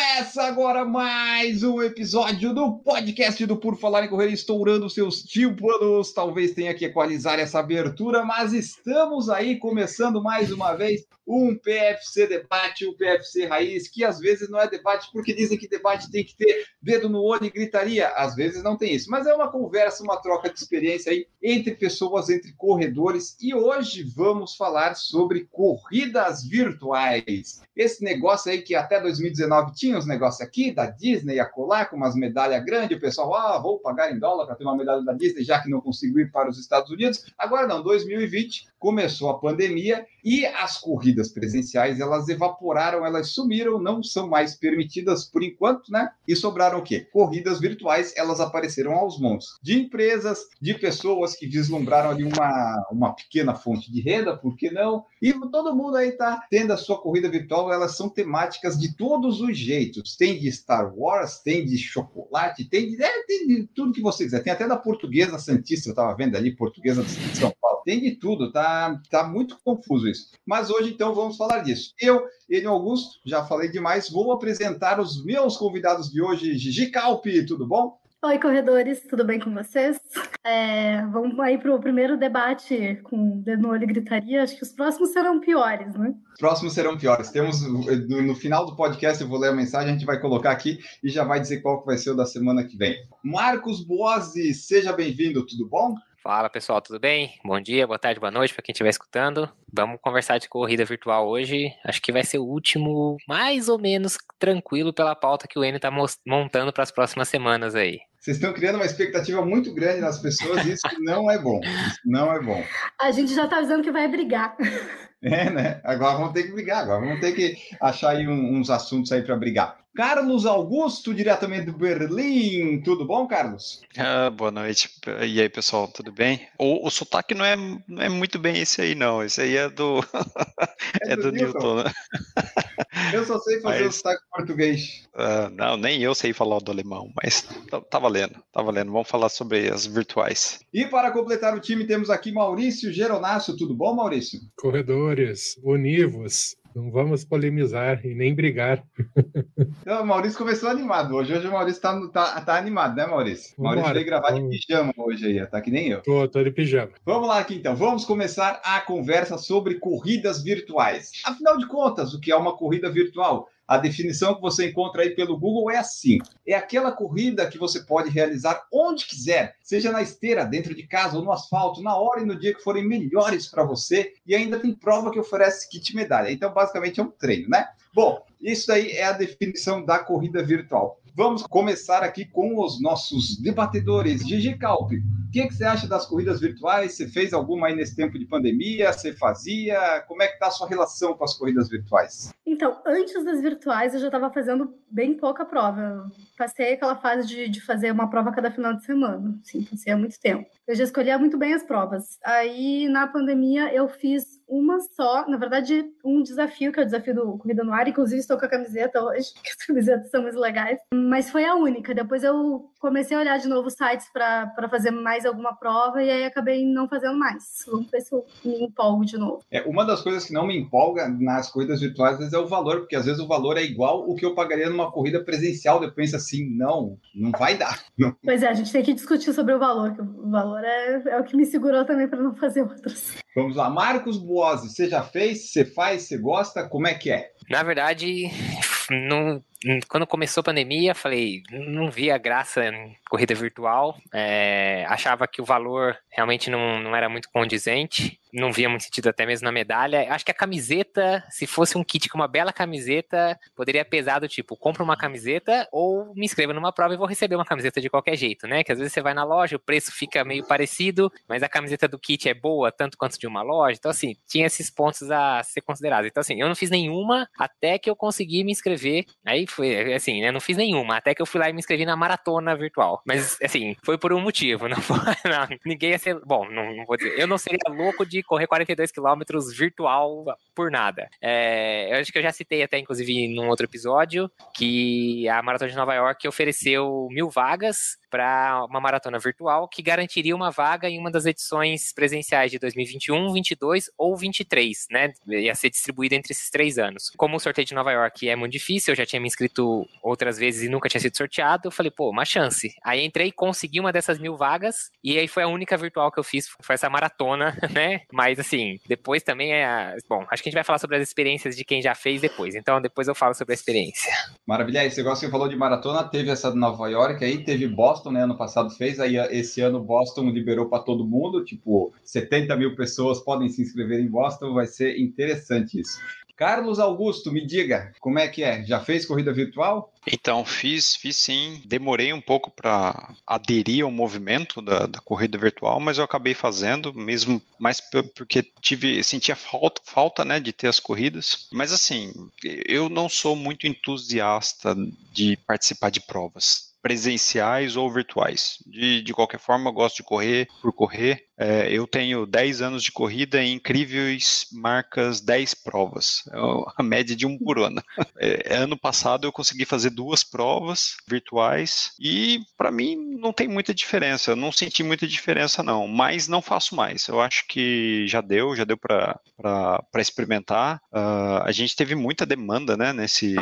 Começa agora mais um episódio do podcast do Por Falar em Correr, estourando seus tímpanos. Talvez tenha que equalizar essa abertura, mas estamos aí começando mais uma vez um PFC debate, um PFC raiz, que às vezes não é debate porque dizem que debate tem que ter dedo no olho e gritaria. Às vezes não tem isso, mas é uma conversa, uma troca de experiência aí entre pessoas, entre corredores. E hoje vamos falar sobre corridas virtuais. Esse negócio aí que até 2019 tinha os negócios aqui da Disney a colar com umas medalhas grandes, o pessoal, ah, vou pagar em dólar para ter uma medalha da Disney, já que não consigo ir para os Estados Unidos. Agora não, 2020 começou a pandemia e as corridas presenciais elas evaporaram, elas sumiram, não são mais permitidas por enquanto, né? E sobraram o quê? Corridas virtuais, elas apareceram aos montes de empresas, de pessoas que vislumbraram ali uma, uma pequena fonte de renda, por que não? E todo mundo aí tá tendo a sua corrida virtual, elas são temáticas de todos os jeitos. Tem de Star Wars, tem de chocolate, tem de, é, tem de tudo que você quiser. Tem até da portuguesa Santista, eu tava vendo ali, portuguesa de São Paulo. Tem de tudo, tá, tá muito confuso isso. Mas hoje, então, vamos falar disso. Eu, Enio Augusto, já falei demais, vou apresentar os meus convidados de hoje. Gigi Calpi, tudo bom? Oi, corredores, tudo bem com vocês? É, vamos aí para o primeiro debate com dedo no olho e gritaria. Acho que os próximos serão piores, né? Os próximos serão piores. Temos no, no final do podcast, eu vou ler a mensagem, a gente vai colocar aqui e já vai dizer qual que vai ser o da semana que vem. Marcos Boazzi, seja bem-vindo, tudo bom? Fala pessoal, tudo bem? Bom dia, boa tarde, boa noite para quem estiver escutando. Vamos conversar de corrida virtual hoje. Acho que vai ser o último, mais ou menos tranquilo pela pauta que o Enio está montando para as próximas semanas aí. Vocês estão criando uma expectativa muito grande nas pessoas e isso não é bom. Isso não é bom. A gente já está avisando que vai brigar. É, né? Agora vamos ter que brigar, agora vamos ter que achar aí uns assuntos aí para brigar. Carlos Augusto, diretamente do Berlim. Tudo bom, Carlos? Ah, boa noite. E aí, pessoal, tudo bem? O, o sotaque não é, não é muito bem esse aí, não. Esse aí é do, é, é do, do Newton. Newton, né? Eu só sei fazer mas, o sotaque português. Uh, não, nem eu sei falar do alemão, mas tá, valendo, tá valendo. Vamos falar sobre as virtuais. E para completar o time, temos aqui Maurício Geronasso. Tudo bom, Maurício? Corredores, univos. Não vamos polemizar e nem brigar. Então, o Maurício começou animado hoje. Hoje o Maurício tá, tá, tá animado, né, Maurício? Vamos Maurício veio gravar vamos... de pijama hoje aí, tá que nem eu. Tô, tô de pijama. Vamos lá aqui então. Vamos começar a conversa sobre corridas virtuais. Afinal de contas, o que é uma corrida virtual? A definição que você encontra aí pelo Google é assim: é aquela corrida que você pode realizar onde quiser, seja na esteira, dentro de casa ou no asfalto, na hora e no dia que forem melhores para você, e ainda tem prova que oferece kit medalha. Então, basicamente, é um treino, né? Bom, isso aí é a definição da corrida virtual. Vamos começar aqui com os nossos debatedores. Gigi Calpe, o que, que, você acha das corridas virtuais? Você fez alguma aí nesse tempo de pandemia? Você fazia? Como é que está a sua relação com as corridas virtuais? Então, antes das virtuais, eu já estava fazendo bem pouca prova. Passei aquela fase de, de fazer uma prova cada final de semana. Sim, passei há muito tempo. Eu já escolhia muito bem as provas. Aí, na pandemia, eu fiz uma só, na verdade, um desafio, que é o desafio do Corrida no Ar. Inclusive, estou com a camiseta hoje, porque as camisetas são muito legais. Mas foi a única. Depois eu comecei a olhar de novo sites para fazer mais alguma prova e aí acabei não fazendo mais. Vamos ver se eu me empolgo de novo. É, uma das coisas que não me empolga nas corridas virtuais às vezes, é o valor, porque às vezes o valor é igual o que eu pagaria numa corrida presencial. Depois assim, não, não vai dar. Não. Pois é, a gente tem que discutir sobre o valor, que o valor é, é o que me segurou também para não fazer outras. Vamos lá, Marcos Buozzi, você já fez? Você faz? Você gosta? Como é que é? Na verdade, não, quando começou a pandemia, falei, não via graça em corrida virtual, é, achava que o valor realmente não, não era muito condizente, não via muito sentido até mesmo na medalha. Acho que a camiseta, se fosse um kit com uma bela camiseta, poderia pesar do tipo, compro uma camiseta ou me inscreva numa prova e vou receber uma camiseta de qualquer jeito, né? Que às vezes você vai na loja, o preço fica meio parecido, mas a camiseta do kit é boa tanto quanto de uma loja. Então, assim, tinha esses pontos a ser considerados. Então, assim, eu não fiz nenhuma até que eu consegui me inscrever. Aí foi, assim, né? Não fiz nenhuma. Até que eu fui lá e me inscrevi na maratona virtual. Mas, assim, foi por um motivo. Não não, ninguém ia ser. Bom, não, não, vou dizer. Eu não seria louco de correr 42 quilômetros virtual por nada. É, eu acho que eu já citei até, inclusive, num outro episódio, que a Maratona de Nova York ofereceu mil vagas para uma maratona virtual que garantiria uma vaga em uma das edições presenciais de 2021, 22 ou 23, né? Ia ser distribuída entre esses três anos. Como o sorteio de Nova York é muito difícil, eu já tinha me inscrito outras vezes e nunca tinha sido sorteado, eu falei, pô, uma chance. Aí entrei, consegui uma dessas mil vagas e aí foi a única virtual que eu fiz, foi essa maratona, né? Mas assim, depois também é. Bom, acho que a gente vai falar sobre as experiências de quem já fez depois, então depois eu falo sobre a experiência. Maravilha, esse negócio que você falou de maratona, teve essa de Nova York aí, teve Boston Boston, né? Ano passado fez, aí esse ano Boston liberou para todo mundo, tipo, 70 mil pessoas podem se inscrever em Boston, vai ser interessante isso. Carlos Augusto, me diga, como é que é? Já fez corrida virtual? Então, fiz, fiz sim. Demorei um pouco para aderir ao movimento da, da, corrida virtual, mas eu acabei fazendo, mesmo mais porque tive, sentia falta, falta né, de ter as corridas. Mas assim, eu não sou muito entusiasta de participar de provas presenciais ou virtuais. De, de qualquer forma, gosto de correr por correr. É, eu tenho 10 anos de corrida em incríveis marcas 10 provas, é a média de um por ano. É, ano passado eu consegui fazer duas provas virtuais e para mim não tem muita diferença, eu não senti muita diferença não, mas não faço mais. Eu acho que já deu, já deu para experimentar. Uh, a gente teve muita demanda né, nesse,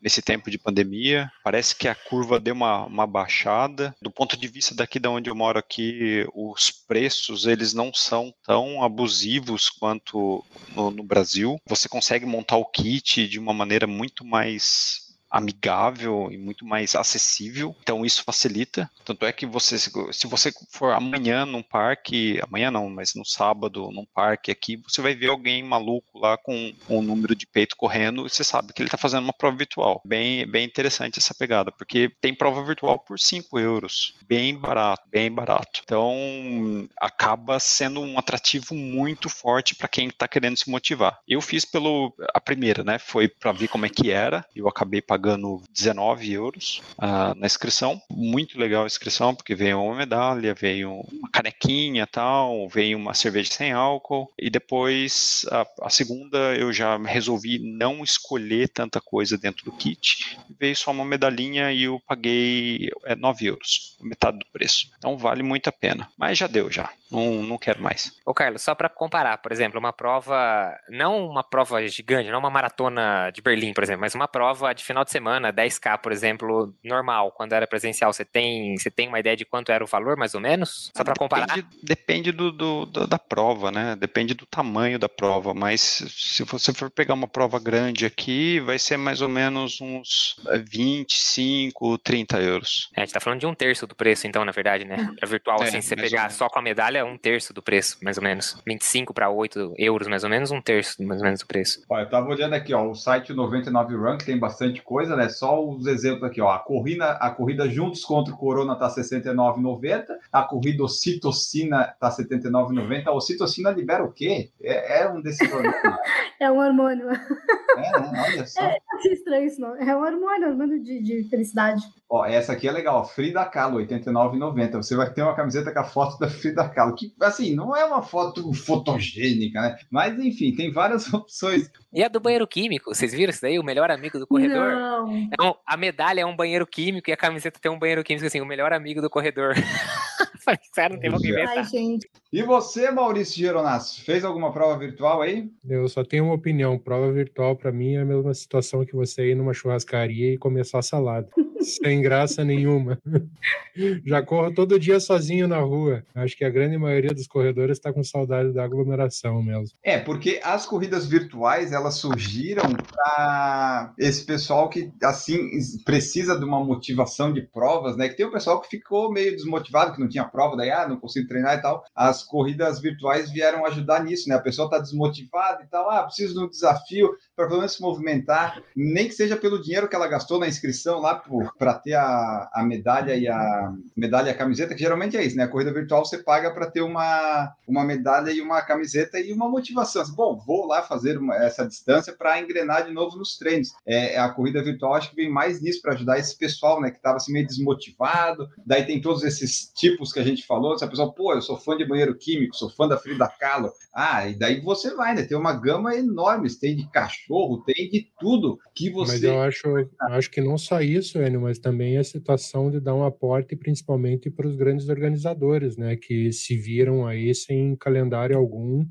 nesse tempo de pandemia, parece que a curva deu uma, uma baixada. Do ponto de vista daqui da onde eu moro aqui, os preços eles não são tão abusivos quanto no, no Brasil. Você consegue montar o kit de uma maneira muito mais amigável e muito mais acessível. Então isso facilita. Tanto é que você, se você for amanhã num parque, amanhã não, mas no sábado num parque aqui, você vai ver alguém maluco lá com, um número de peito correndo e você sabe que ele está fazendo uma prova virtual. Bem, bem interessante essa pegada, porque tem prova virtual por 5 euros. Bem barato, bem barato. Então acaba sendo um atrativo muito forte para quem está querendo se motivar. Eu fiz pelo a primeira, né? Foi para ver como é que era. Eu acabei pagando pagando 19 euros uh, na inscrição. Muito legal a inscrição, porque veio uma medalha, veio uma canequinha tal, veio uma cerveja sem álcool. E depois, a, a segunda, eu já resolvi não escolher tanta coisa dentro do kit. Veio só uma medalhinha e eu paguei é, 9 euros, metade do preço. Então vale muito a pena. Mas já deu, já. Não, não quero mais. Ô, Carlos, só para comparar, por exemplo, uma prova, não uma prova gigante, não uma maratona de Berlim, por exemplo, mas uma prova de final de semana, 10K, por exemplo, normal, quando era presencial, você tem, você tem uma ideia de quanto era o valor, mais ou menos? Só para comparar? Depende, do, do, do, da prova, né? Depende do tamanho da prova, mas se você for pegar uma prova grande aqui, vai ser mais ou menos uns 25, 30 euros. É, a gente tá falando de um terço do preço, então, na verdade, né? Pra virtual, é, assim, se você pegar só com a medalha, é um terço do preço, mais ou menos. 25 para 8 euros, mais ou menos, um terço, mais ou menos, do preço. Olha, eu tava olhando aqui, ó, o site 99 Rank tem bastante coisa, né? Só os exemplos aqui, ó. A corrida, a corrida juntos contra o Corona tá 69,90, a corrida ocitocina tá 79,90. A ocitocina libera o quê? É, é um desses hormônios. é um hormônio. É, né? Olha só. É, é estranho isso, não. É um hormônio, hormônio de, de felicidade. Ó, essa aqui é legal, Frida Kahlo, 89,90. Você vai ter uma camiseta com a foto da Frida Kahlo, que, assim, não é uma foto fotogênica, né? Mas, enfim, tem várias opções. E a do banheiro químico, vocês viram isso daí? O melhor amigo do corredor? Não. É um, a medalha é um banheiro químico e a camiseta tem um banheiro químico, assim, o melhor amigo do corredor. Falei, sério, não tem como Ai, gente. E você, Maurício Geronasso, fez alguma prova virtual aí? Eu só tenho uma opinião. Prova virtual, para mim, é a mesma situação que você ir numa churrascaria e começar a salada. Sem graça nenhuma. Já corro todo dia sozinho na rua. Acho que a grande maioria dos corredores está com saudade da aglomeração mesmo. É, porque as corridas virtuais elas surgiram para esse pessoal que assim precisa de uma motivação de provas, né? Que tem o pessoal que ficou meio desmotivado, que não tinha prova, daí ah, não consigo treinar e tal. As corridas virtuais vieram ajudar nisso, né? A pessoa está desmotivada e tal, ah, preciso de um desafio para pelo menos se movimentar, nem que seja pelo dinheiro que ela gastou na inscrição lá por para ter a, a medalha e a medalha e a camiseta, que geralmente é isso, né? A corrida virtual você paga para ter uma, uma medalha e uma camiseta e uma motivação. Assim, Bom, vou lá fazer uma, essa distância para engrenar de novo nos treinos. É, a corrida virtual acho que vem mais nisso para ajudar esse pessoal, né? Que estava assim meio desmotivado. Daí tem todos esses tipos que a gente falou. Se a pessoa, pô, eu sou fã de banheiro químico, sou fã da Frida Kahlo. Ah, e daí você vai, né? Tem uma gama enorme, tem de cachorro, tem de tudo que você. Mas eu acho, acho que não só isso, Enio, mas também a situação de dar um aporte, principalmente para os grandes organizadores, né? Que se viram aí sem calendário algum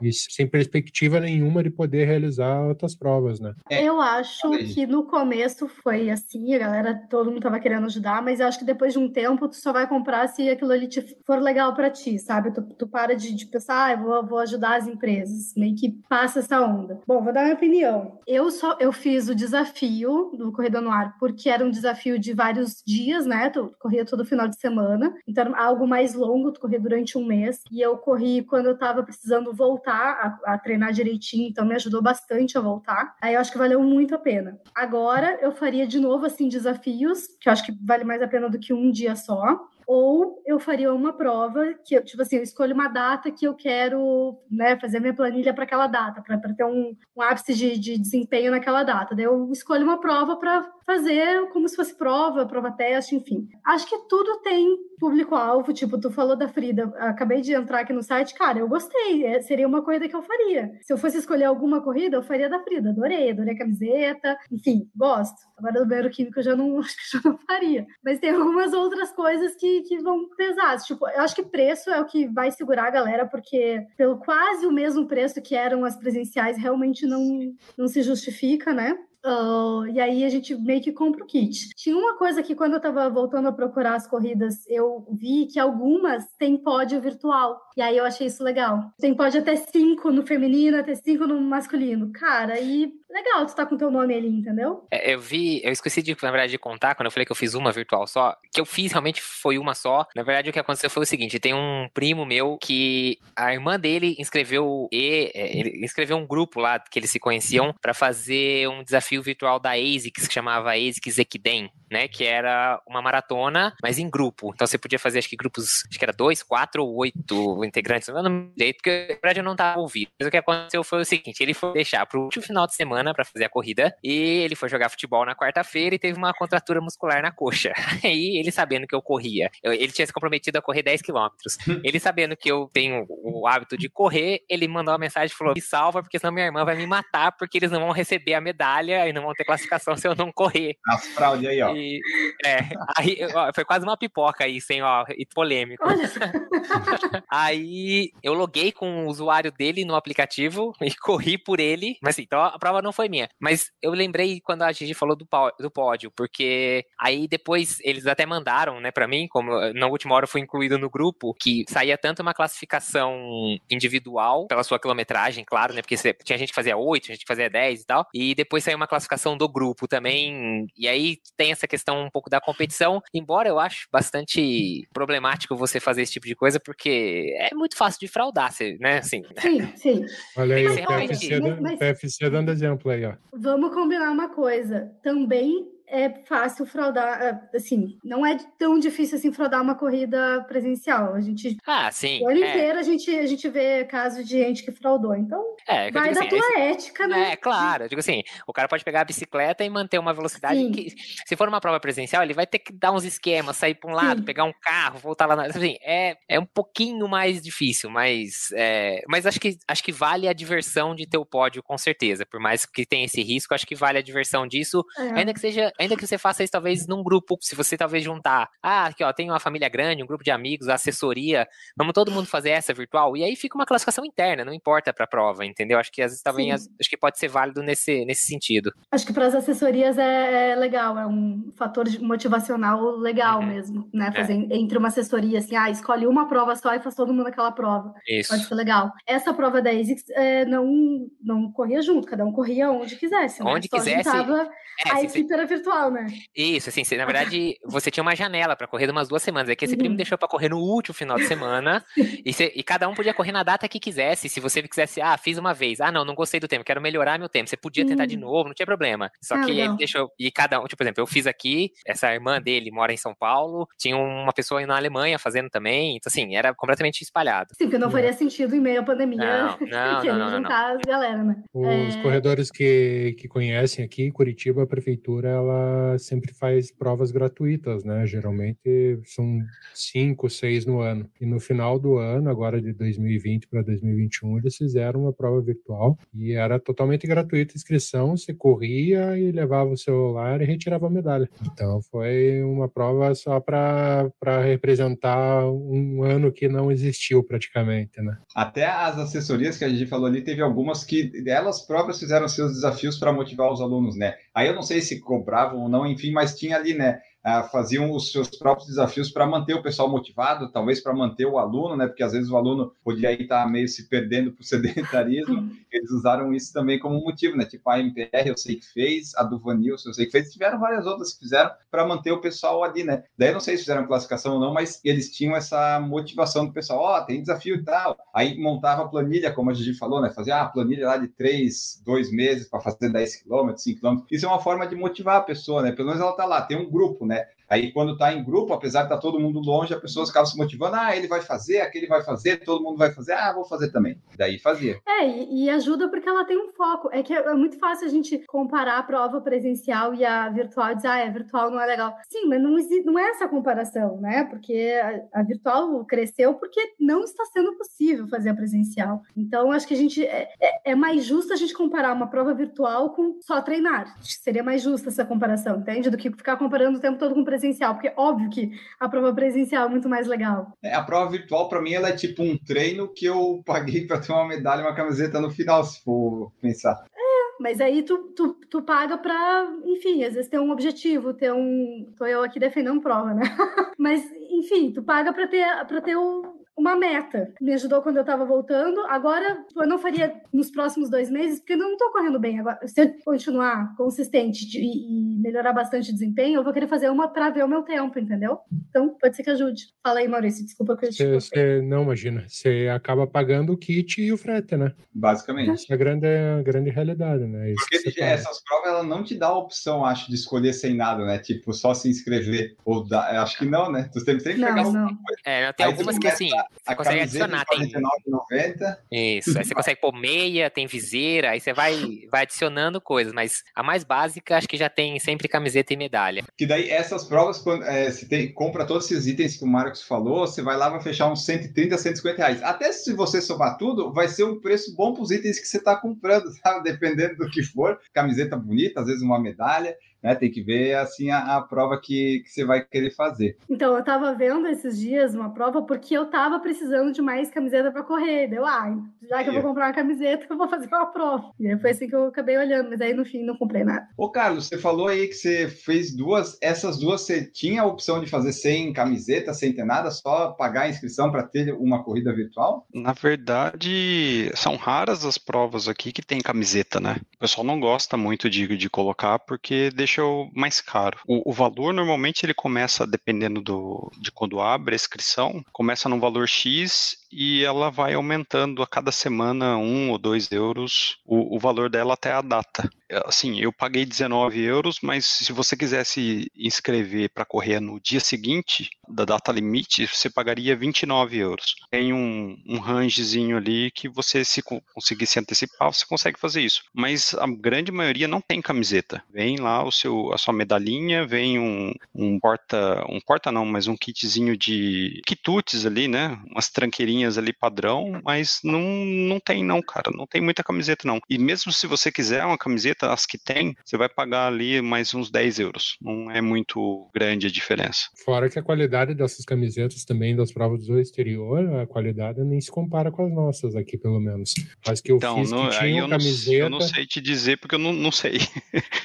e sem perspectiva nenhuma de poder realizar outras provas, né? É, Eu acho que no começo foi assim, a galera, todo mundo tava querendo ajudar, mas eu acho que depois de um tempo tu só vai comprar se aquilo ali te for legal para ti, sabe? Tu, tu para de, de pensar, ah, eu vou, vou ajudar as empresas, meio que passa essa onda. Bom, vou dar minha opinião. Eu só eu fiz o desafio do Corrida no Ar porque era um desafio de vários dias, né? Tu corria todo final de semana, então era algo mais longo, tu corria durante um mês, e eu corri quando eu tava precisando voltar a, a treinar direitinho, então me ajudou bastante a voltar. Aí eu acho que valeu muito a pena. Agora eu faria de novo assim desafios, que eu acho que vale mais a pena do que um dia só ou eu faria uma prova que eu, tipo assim, eu escolho uma data que eu quero, né, fazer minha planilha para aquela data, para ter um, um ápice de, de, desempenho naquela data. Daí eu escolho uma prova para fazer como se fosse prova, prova teste, enfim. Acho que tudo tem público-alvo, tipo, tu falou da Frida, acabei de entrar aqui no site, cara, eu gostei, é, seria uma corrida que eu faria. Se eu fosse escolher alguma corrida, eu faria da Frida, adorei, adorei a camiseta, enfim, gosto. Agora do banheiro químico eu já não, acho que já não faria. Mas tem algumas outras coisas que, que vão pesar. Tipo, eu acho que preço é o que vai segurar a galera, porque pelo quase o mesmo preço que eram as presenciais, realmente não, não se justifica, né? Uh, e aí a gente meio que compra o kit. Tinha uma coisa que quando eu tava voltando a procurar as corridas, eu vi que algumas têm pódio virtual. E aí eu achei isso legal. Tem pódio até cinco no feminino, até cinco no masculino. Cara, e legal tu tá com teu nome ali, entendeu? É, eu vi, eu esqueci de, na verdade, de contar, quando eu falei que eu fiz uma virtual só, que eu fiz realmente foi uma só. Na verdade, o que aconteceu foi o seguinte: tem um primo meu que a irmã dele inscreveu, e, é, ele inscreveu um grupo lá que eles se conheciam para fazer um desafio virtual da ASICS, que chamava ASICS Equidem, né? Que era uma maratona, mas em grupo. Então você podia fazer, acho que grupos, acho que era dois, quatro ou oito integrantes. Eu não me porque na verdade eu não tava ouvindo. Mas o que aconteceu foi o seguinte: ele foi deixar pro último final de semana semana para fazer a corrida e ele foi jogar futebol na quarta-feira e teve uma contratura muscular na coxa. Aí ele sabendo que eu corria, eu, ele tinha se comprometido a correr 10 quilômetros. ele sabendo que eu tenho o hábito de correr, ele mandou uma mensagem e falou: me salva, porque senão minha irmã vai me matar, porque eles não vão receber a medalha e não vão ter classificação se eu não correr. As fraude aí, ó. E, é, aí ó, foi quase uma pipoca aí, sem ó, e polêmico. aí eu loguei com o usuário dele no aplicativo e corri por ele, mas assim, então a prova não foi minha. Mas eu lembrei quando a Gigi falou do, do pódio, porque aí depois eles até mandaram, né, para mim, como na última hora foi incluído no grupo, que saía tanto uma classificação individual pela sua quilometragem, claro, né, porque tinha gente que fazia 8, tinha gente que fazia 10 e tal, e depois saiu uma classificação do grupo também, e aí tem essa questão um pouco da competição, embora eu acho bastante problemático você fazer esse tipo de coisa, porque é muito fácil de fraudar, né, assim. Sim, sim. Olha aí, o PFC, mas... PFC dando exemplo aí, ó. Vamos combinar uma coisa. Também é fácil fraudar, é, assim, não é tão difícil assim fraudar uma corrida presencial. A gente. Ah, sim. O ano é. inteiro a gente, a gente vê casos de gente que fraudou. Então, é, vai da assim, tua esse... ética, né? É, claro. Eu digo assim, o cara pode pegar a bicicleta e manter uma velocidade sim. que, se for uma prova presencial, ele vai ter que dar uns esquemas, sair para um lado, sim. pegar um carro, voltar lá. Na... Assim, é, é um pouquinho mais difícil, mas, é, mas acho, que, acho que vale a diversão de ter o pódio, com certeza. Por mais que tenha esse risco, acho que vale a diversão disso, é. ainda que seja ainda que você faça isso talvez num grupo, se você talvez juntar, ah, aqui ó, tem uma família grande, um grupo de amigos, assessoria, vamos todo mundo fazer essa virtual, e aí fica uma classificação interna, não importa para a prova, entendeu? Acho que às vezes também, acho que pode ser válido nesse, nesse sentido. Acho que para as assessorias é, é, legal, é um fator motivacional legal uhum. mesmo, né? Fazer é. entre uma assessoria, assim, ah, escolhe uma prova só e faz todo mundo aquela prova. Isso. Pode ser legal. Essa prova da ASICS é, não, não corria junto, cada um corria onde quisesse. Né? Onde só quisesse. Juntava, é, a equipe era virtual virtual, né? Isso, assim, na verdade, você tinha uma janela para correr de umas duas semanas. É que esse primo Uhum. deixou para correr no último final de semana. e, você- e cada um podia correr na data que quisesse. Se você quisesse, ah, fiz uma vez. Ah, não, não gostei do tempo, quero melhorar meu tempo. Você podia tentar de Hum. novo, não tinha problema. Só Ah, que legal. ele deixou. E cada um, tipo, por exemplo, eu fiz aqui, essa irmã dele mora em São Paulo, tinha uma pessoa na Alemanha fazendo também. Então, assim, era completamente espalhado. Sim, porque não É. faria sentido em meio à pandemia Não, não, não, não, não, não. juntar as galera, né? Os É. corredores que, que conhecem aqui, em Curitiba, a prefeitura, ela sempre faz provas gratuitas, né? Geralmente são cinco, seis no ano. E no final do ano, agora de 2020 para 2021, eles fizeram uma prova virtual e era totalmente gratuita a inscrição. Você corria e levava o celular e retirava a medalha. Então foi uma prova só para representar um ano que não existiu praticamente, né? Até as assessorias que a gente falou ali, teve algumas que elas próprias fizeram seus desafios para motivar os alunos, né? Aí eu não sei se cobravam ou não, enfim, mas tinha ali, né? Ah, faziam os seus próprios desafios para manter o pessoal motivado, talvez para manter o aluno, né? Porque às vezes o aluno podia estar meio se perdendo para o sedentarismo. Eles usaram isso também como motivo, né? Tipo a MPR, eu sei que fez, a do Vanilson, eu sei que fez, tiveram várias outras que fizeram para manter o pessoal ali, né? Daí eu não sei se fizeram classificação ou não, mas eles tinham essa motivação do pessoal, ó, tem desafio e tal. Aí montava a planilha, como a gente falou, né? Fazia a planilha lá de três, dois meses para fazer 10 quilômetros, 5 quilômetros. Isso é uma forma de motivar a pessoa, né? Pelo menos ela tá lá, tem um grupo, né? Aí, quando está em grupo, apesar de estar todo mundo longe, a pessoa acaba se motivando. Ah, ele vai fazer, aquele vai fazer, todo mundo vai fazer. Ah, vou fazer também. Daí fazia. É, e, ajuda porque ela tem um foco. É que é, é muito fácil a gente comparar a prova presencial e a virtual e dizer, ah, a virtual não é legal. Sim, mas não, não é essa comparação, né? Porque a, a virtual cresceu porque não está sendo possível fazer a presencial. Então, acho que a gente. É, é, é mais justo a gente comparar uma prova virtual com só treinar. Seria mais justa essa comparação, entende? Do que ficar comparando o tempo todo com presencial, porque óbvio que a prova presencial é muito mais legal. É, a prova virtual, para mim, ela é tipo um treino que eu paguei para ter uma medalha e uma camiseta no final, se for pensar. Mas aí tu, tu, tu paga pra, enfim, às vezes ter um objetivo, ter um. Tô eu aqui defendendo prova, né? Mas, enfim, tu paga pra ter, pra ter uma meta. Me ajudou quando eu tava voltando. Agora, eu não faria nos próximos dois meses, porque eu não tô correndo bem. Agora, se eu continuar consistente de- e, e melhorar bastante o desempenho, eu vou querer fazer uma pra ver o meu tempo, entendeu? Então, pode ser que ajude. Fala aí, Maurício, desculpa que eu te Você, não, imagina. Você acaba pagando o kit e o frete, né? Basicamente. Essa é a grande, a grande realidade, né? Isso que Porque fala. essas provas ela não te dá a opção, acho, de escolher sem nada, né? Tipo, só se inscrever. Ou dá, acho que não, né? Tu tem que Não, pegar não. alguma coisa. É, não, tem Aí algumas que começa assim, você consegue adicionar. Tem, 49,90. isso, aí você consegue pôr meia, tem viseira, aí você vai, vai adicionando coisas, mas a mais básica acho que já tem sempre camiseta e medalha. Que daí essas provas, quando é, você tem, compra todos esses itens que o Marcos falou, você vai lá vai fechar uns 130, 150 reais. Até se você somar tudo, vai ser um preço bom para os itens que você está comprando, sabe? Dependendo do que for. Camiseta bonita, às vezes uma medalha, né? Tem que ver assim a, a prova que, que você vai querer fazer. Então, eu tava vendo esses dias uma prova porque eu tava precisando de mais camiseta para correr. Deu, ah, já que eu vou comprar uma camiseta, eu vou fazer uma prova. E aí foi assim que eu acabei olhando, mas aí no fim não comprei nada. Ô, Carlos, você falou aí que você fez duas. Essas duas você tinha a opção de fazer sem camiseta, sem ter nada, só pagar a inscrição para ter uma corrida virtual? Na verdade, são raras as provas aqui que tem camiseta, né? O pessoal não gosta muito de, de colocar porque deixa o mais caro. O, o valor normalmente ele começa, dependendo do, de quando abre a inscrição, começa num valor X e ela vai aumentando a cada semana um ou dois euros o, o valor dela até a data. Assim, eu paguei 19 euros, mas se você quisesse inscrever para correr no dia seguinte da data limite, você pagaria 29 euros. Tem um, um rangezinho ali que você, se co- conseguir se antecipar, você consegue fazer isso. Mas a grande maioria não tem camiseta. Vem lá o seu, a sua medalhinha, vem um, um porta, um porta não, mas um kitzinho de quitutes ali, né? Umas tranqueirinhas ali padrão, mas não, não tem não, cara. Não tem muita camiseta não. E mesmo se você quiser uma camiseta, as que tem, você vai pagar ali mais uns 10 euros. Não é muito grande a diferença. Fora que a qualidade dessas camisetas também das provas do exterior, a qualidade nem se compara com as nossas aqui, pelo menos. As que eu Então, fiz não- que aí tinham eu não, camiseta, eu não sei te dizer porque eu não, não sei.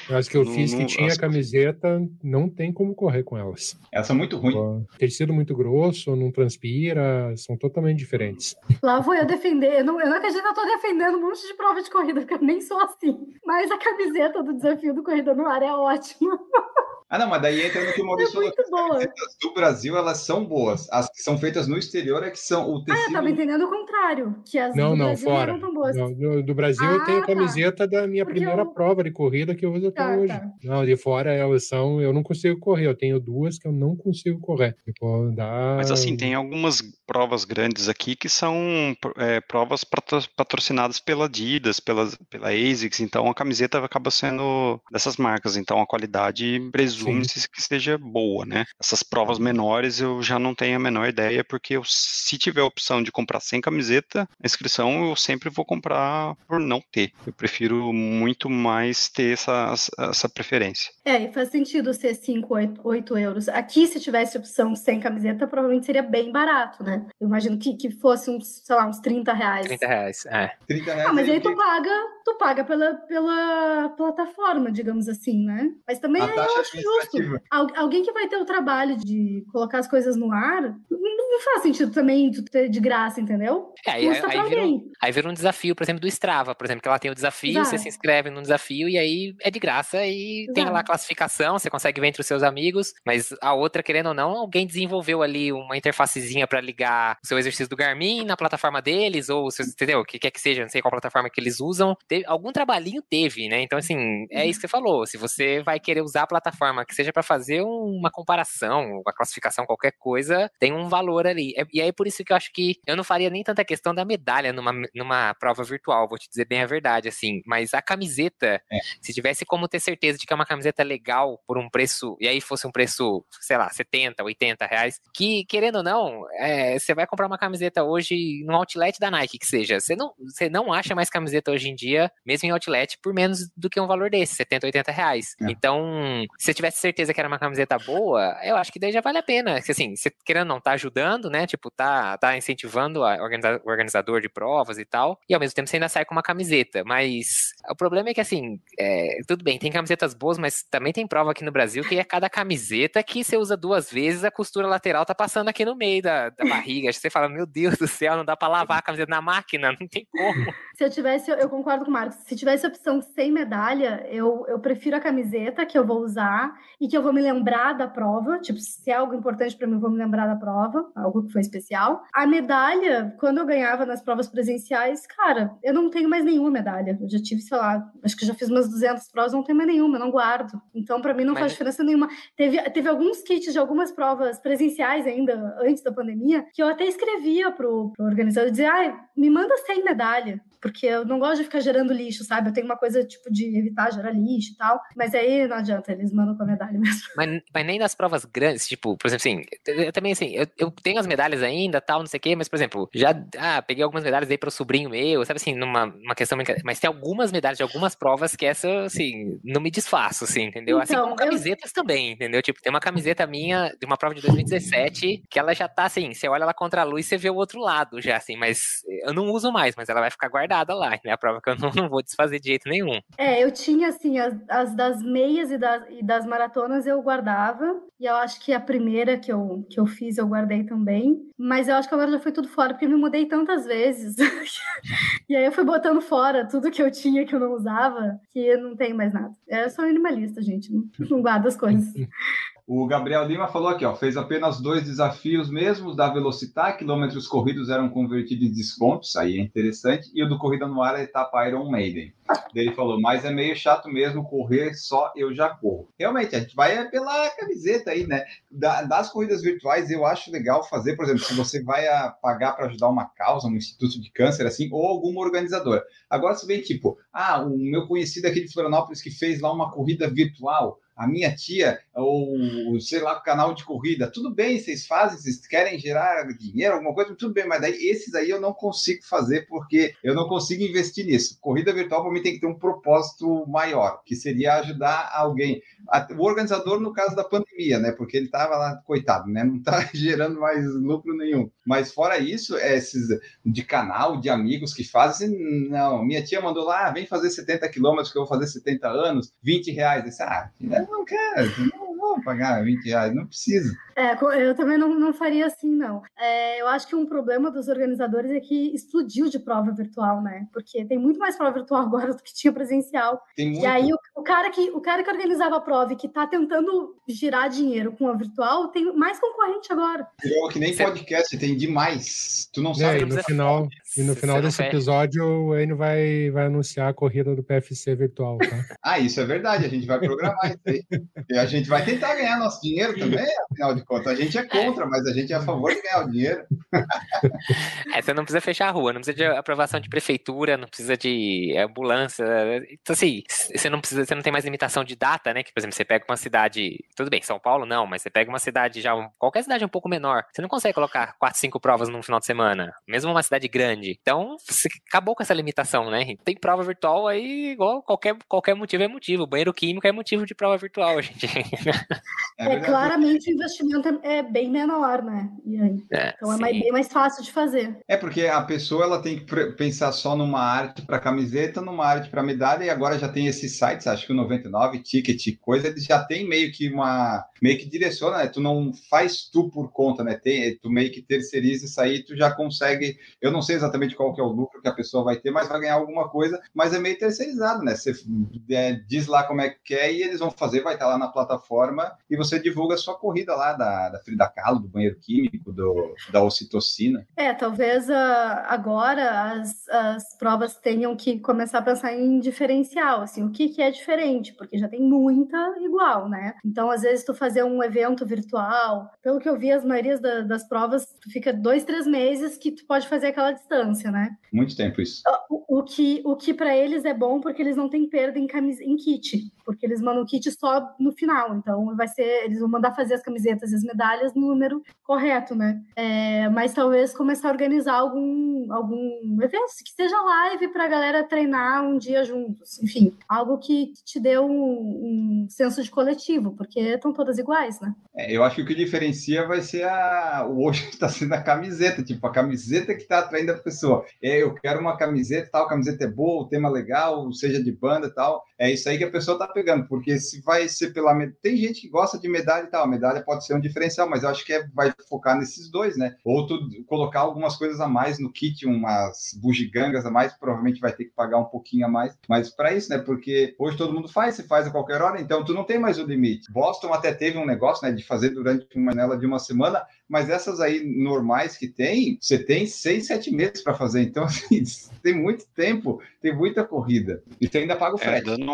as que eu não- fiz que não- tinha as- camiseta, não tem como correr com elas. Essa é muito ruim. O tecido muito grosso, não transpira, são totalmente diferentes. Lá vou eu defender. Eu não, eu não acredito que eu tô defendendo um monte de prova de corrida, porque eu nem sou assim. Mas a camiseta do desafio do Corrida no Ar é ótima. Ah, não, mas daí entra no que o Maurício É muito falou. As camisetas do Brasil, elas são boas. As que são feitas no exterior é que são o Ah, eu tecido. tava entendendo o contrário. Que as Não, do não, Brasil fora. não eram tão boas. Não, do, do Brasil eu tenho Ah, a tá. camiseta da minha Porque primeira eu- prova de corrida que eu uso até Tá, hoje. tá. Não, de fora elas são. Eu não consigo correr. Eu tenho duas que eu não consigo correr. Tipo, dá. Mas assim, tem algumas provas grandes aqui que são é, provas patro- patrocinadas pela Adidas, pela, pela ASICS, então a camiseta acaba sendo dessas marcas, então a qualidade presume-se que esteja boa, né? Essas provas menores eu já não tenho a menor ideia, porque eu, se tiver a opção de comprar sem camiseta, a inscrição eu sempre vou comprar por não ter. Eu prefiro muito mais ter essa, essa preferência. É, e faz sentido ser 5, 8, 8 euros. Aqui, se tivesse opção sem camiseta, provavelmente seria bem barato, né? Eu imagino que, que fosse uns, sei lá, uns 30 reais. 30 reais. É. 30 reais Ah, mas aí que- tu paga, tu paga pela, pela plataforma, digamos assim, né? Mas também a eu taxa acho justo. Al- alguém que vai ter o trabalho de colocar as coisas no ar, não faz sentido também tu ter de graça, entendeu? É, aí, Custa aí, vira um, aí vira um desafio, por exemplo, do Strava, por exemplo, que ela tem o desafio, você Exato. se inscreve no desafio e aí é de graça e tem lá a Exato. classificação, você consegue ver entre os seus amigos, mas a outra, querendo ou não, alguém desenvolveu ali uma interfacezinha para ligar o seu exercício do Garmin na plataforma deles, ou, seus- entendeu? O que quer que seja, não sei qual plataforma que eles usam. Teve- algum trabalhinho teve, né? Então, assim, é isso que você falou. Se você vai querer usar a plataforma que seja para fazer um- uma comparação, uma classificação, qualquer coisa, tem um valor ali. É- E aí, por isso que eu acho que eu não faria nem tanta questão da medalha numa, numa prova virtual, vou te dizer bem a verdade, assim. Mas a camiseta, É. se tivesse como ter certeza de que é uma camiseta legal por um preço, e aí fosse um preço, sei lá, 70, 80 reais, que, querendo ou não, é, você vai comprar uma camiseta hoje no outlet da Nike, que seja. Você não, você não acha mais camiseta hoje em dia, mesmo em outlet, por menos do que um valor desse, 70, 80 reais. É. Então, se você tivesse certeza que era uma camiseta boa, eu acho que daí já vale a pena. Assim, você querendo ou não, tá ajudando, né? Tipo, tá, tá incentivando a organiza- o organizador de provas e tal, e ao mesmo tempo você ainda sai com uma camiseta. Mas o problema é que, assim, é, tudo bem, tem camisetas boas, mas também tem prova aqui no Brasil que é cada camiseta que você usa duas vezes, a costura lateral tá passando aqui no meio da, da barriga. Você fala, meu Deus do céu, não dá pra lavar a camiseta na máquina, não tem como. Se eu tivesse, eu concordo com o Marcos, se tivesse opção sem medalha, eu, eu prefiro a camiseta que eu vou usar e que eu vou me lembrar da prova. Tipo, se é algo importante para mim, eu vou me lembrar da prova, algo que foi especial. A medalha, quando eu ganhava nas provas presenciais, cara, eu não tenho mais nenhuma medalha. Eu já tive, sei lá, acho que já fiz umas 200 provas, não tenho mais nenhuma, eu não guardo. Então, para mim, não Mas- faz diferença nenhuma. Teve, teve alguns kits de algumas provas presenciais ainda, antes da pandemia, que eu até escrevia pro, pro organizador, dizia, ai, me manda sem medalha, porque eu não gosto de ficar gerando lixo, sabe? Eu tenho uma coisa, tipo, de evitar gerar lixo e tal, mas aí não adianta, eles mandam com a medalha mesmo. Mas, mas nem nas provas grandes, tipo, por exemplo, assim, eu, eu também, assim, eu, eu tenho as medalhas ainda, tal, não sei o quê, mas, por exemplo, já, ah, peguei algumas medalhas aí pro sobrinho meu, sabe assim, numa uma questão, mas tem algumas medalhas de algumas provas que essa, assim, não me desfaço, assim, entendeu? assim Então, como eu- camisetas também, entendeu? Tipo, tem uma camiseta minha de uma prova de 2017 que ela já tá, assim, você olha ela contra a luz e você vê o outro lado já, assim, mas eu não uso mais, mas ela vai ficar guardada lá, né? A prova que eu não, não vou desfazer de jeito nenhum. É, eu tinha, assim, as, as das meias e das, e das maratonas eu guardava, e eu acho que a primeira que eu, que eu fiz eu guardei também, mas eu acho que agora já foi tudo fora, porque eu me mudei tantas vezes, e aí eu fui botando fora tudo que eu tinha que eu não usava, que eu não tenho mais nada. É só minimalista, gente, não, não guarda as coisas. O Gabriel Lima falou aqui, ó, fez apenas dois desafios mesmos da Velocitar, quilômetros corridos eram convertidos em descontos, aí é interessante, e o do Corrida no Ar, a etapa Iron Maiden. Ele falou, mas é meio chato mesmo correr só eu já corro. Realmente, a gente vai pela camiseta aí, né? Da- das corridas virtuais, eu acho legal fazer, por exemplo, se você vai pagar para ajudar uma causa, um instituto de câncer, assim, ou alguma organizadora. Agora, se vem tipo, ah, o meu conhecido aqui de Florianópolis que fez lá uma corrida virtual, a minha tia, ou sei lá, canal de corrida, tudo bem, vocês fazem, vocês querem gerar dinheiro, alguma coisa, tudo bem, mas daí esses aí eu não consigo fazer porque eu não consigo investir nisso. Corrida virtual para mim tem que ter um propósito maior, que seria ajudar alguém. O organizador, no caso da pandemia, né? Porque ele estava lá, coitado, né? Não está gerando mais lucro nenhum. Mas fora isso, esses de canal, de amigos que fazem, não. Minha tia mandou lá, ah, vem fazer 70 quilômetros que eu vou fazer 70 anos, 20 reais. Eu disse, ah, não quero, não, vou pagar 20 reais, não precisa. É, eu também não, não faria assim, não. É, eu acho que um problema dos organizadores é que explodiu de prova virtual, né? Porque tem muito mais prova virtual agora do que tinha presencial. E aí o, o, cara que, o cara que organizava a prova e que tá tentando girar dinheiro com a virtual tem mais concorrente agora. Virou que nem podcast, tem demais. Tu não sabe. É, e no final, e no final desse episódio o Enio vai, vai anunciar a corrida do PFC virtual, tá? ah, isso é verdade. A gente vai programar isso aí. E a gente vai tentar ganhar nosso dinheiro também, afinal de contas. A gente é contra, mas a gente é a favor de ganhar o dinheiro. É, você não precisa fechar a rua, não precisa de aprovação de prefeitura, não precisa de ambulância. Então, assim, você não precisa, você não tem mais limitação de data, né? Que, por exemplo, você pega uma cidade. Tudo bem, São Paulo não, mas você pega uma cidade já. Qualquer cidade um pouco menor. Você não consegue colocar quatro, cinco provas num final de semana. Mesmo uma cidade grande. Então, você acabou com essa limitação, né? Tem prova virtual aí, igual qualquer, qualquer motivo é motivo. banheiro químico é motivo de prova virtual, gente. É, é claramente o investimento é bem menor, né? É, então é mais, bem mais fácil de fazer. É porque a pessoa ela tem que pensar só numa arte para camiseta, numa arte para medalha, e agora já tem esses sites, acho que o 99, Ticket, coisa, eles já tem meio que uma. Meio que direciona, né? Tu não faz tu por conta, né? Tem, tu meio que terceiriza isso aí, tu já consegue. Eu não sei exatamente qual que é o lucro que a pessoa vai ter, mas vai ganhar alguma coisa, mas é meio terceirizado, né? Você é, diz lá como é que quer e eles vão fazer, vai estar lá na plataforma e você divulga a sua corrida lá da, da Frida Kahlo, do banheiro químico, do, da ocitocina. É, talvez uh, agora as, as provas tenham que começar a pensar em diferencial, assim, o que, que é diferente, porque já tem muita igual, né? Então, às vezes, tu fazer um evento virtual, pelo que eu vi, as maiorias da, das provas, tu fica dois, três meses que tu pode fazer aquela distância, né? Muito tempo isso. O, o que, o que para eles é bom porque eles não têm perda em, camis, em kit, porque eles mandam o kit só no final, então vai ser, eles vão mandar fazer as camisetas e as medalhas no número correto, né? É, mas talvez começar a organizar algum, algum evento que seja live para a galera treinar um dia juntos, enfim, algo que te dê um, um senso de coletivo, porque estão todas iguais, né? É, eu acho que o que diferencia vai ser a, o hoje está sendo a camiseta, tipo, a camiseta que está atraindo a pessoa. É, eu quero uma camiseta, tal, a camiseta é boa, o tema é legal, seja de banda tal. É isso aí que a pessoa está pegando, porque se vai ser pela. Tem gente que gosta de medalha e tal, a medalha pode ser um diferencial, mas eu acho que é, vai focar nesses dois, né? Ou tu colocar algumas coisas a mais no kit, umas bugigangas a mais, provavelmente vai ter que pagar um pouquinho a mais, mas para isso, né? Porque hoje todo mundo faz, se faz a qualquer hora, então tu não tem mais o limite. Boston até teve um negócio, né, de fazer durante uma janela de uma semana, mas essas aí normais que tem, você tem seis, sete meses para fazer. Então, assim, tem muito tempo, tem muita corrida. E você ainda paga o é, frete. É, dando,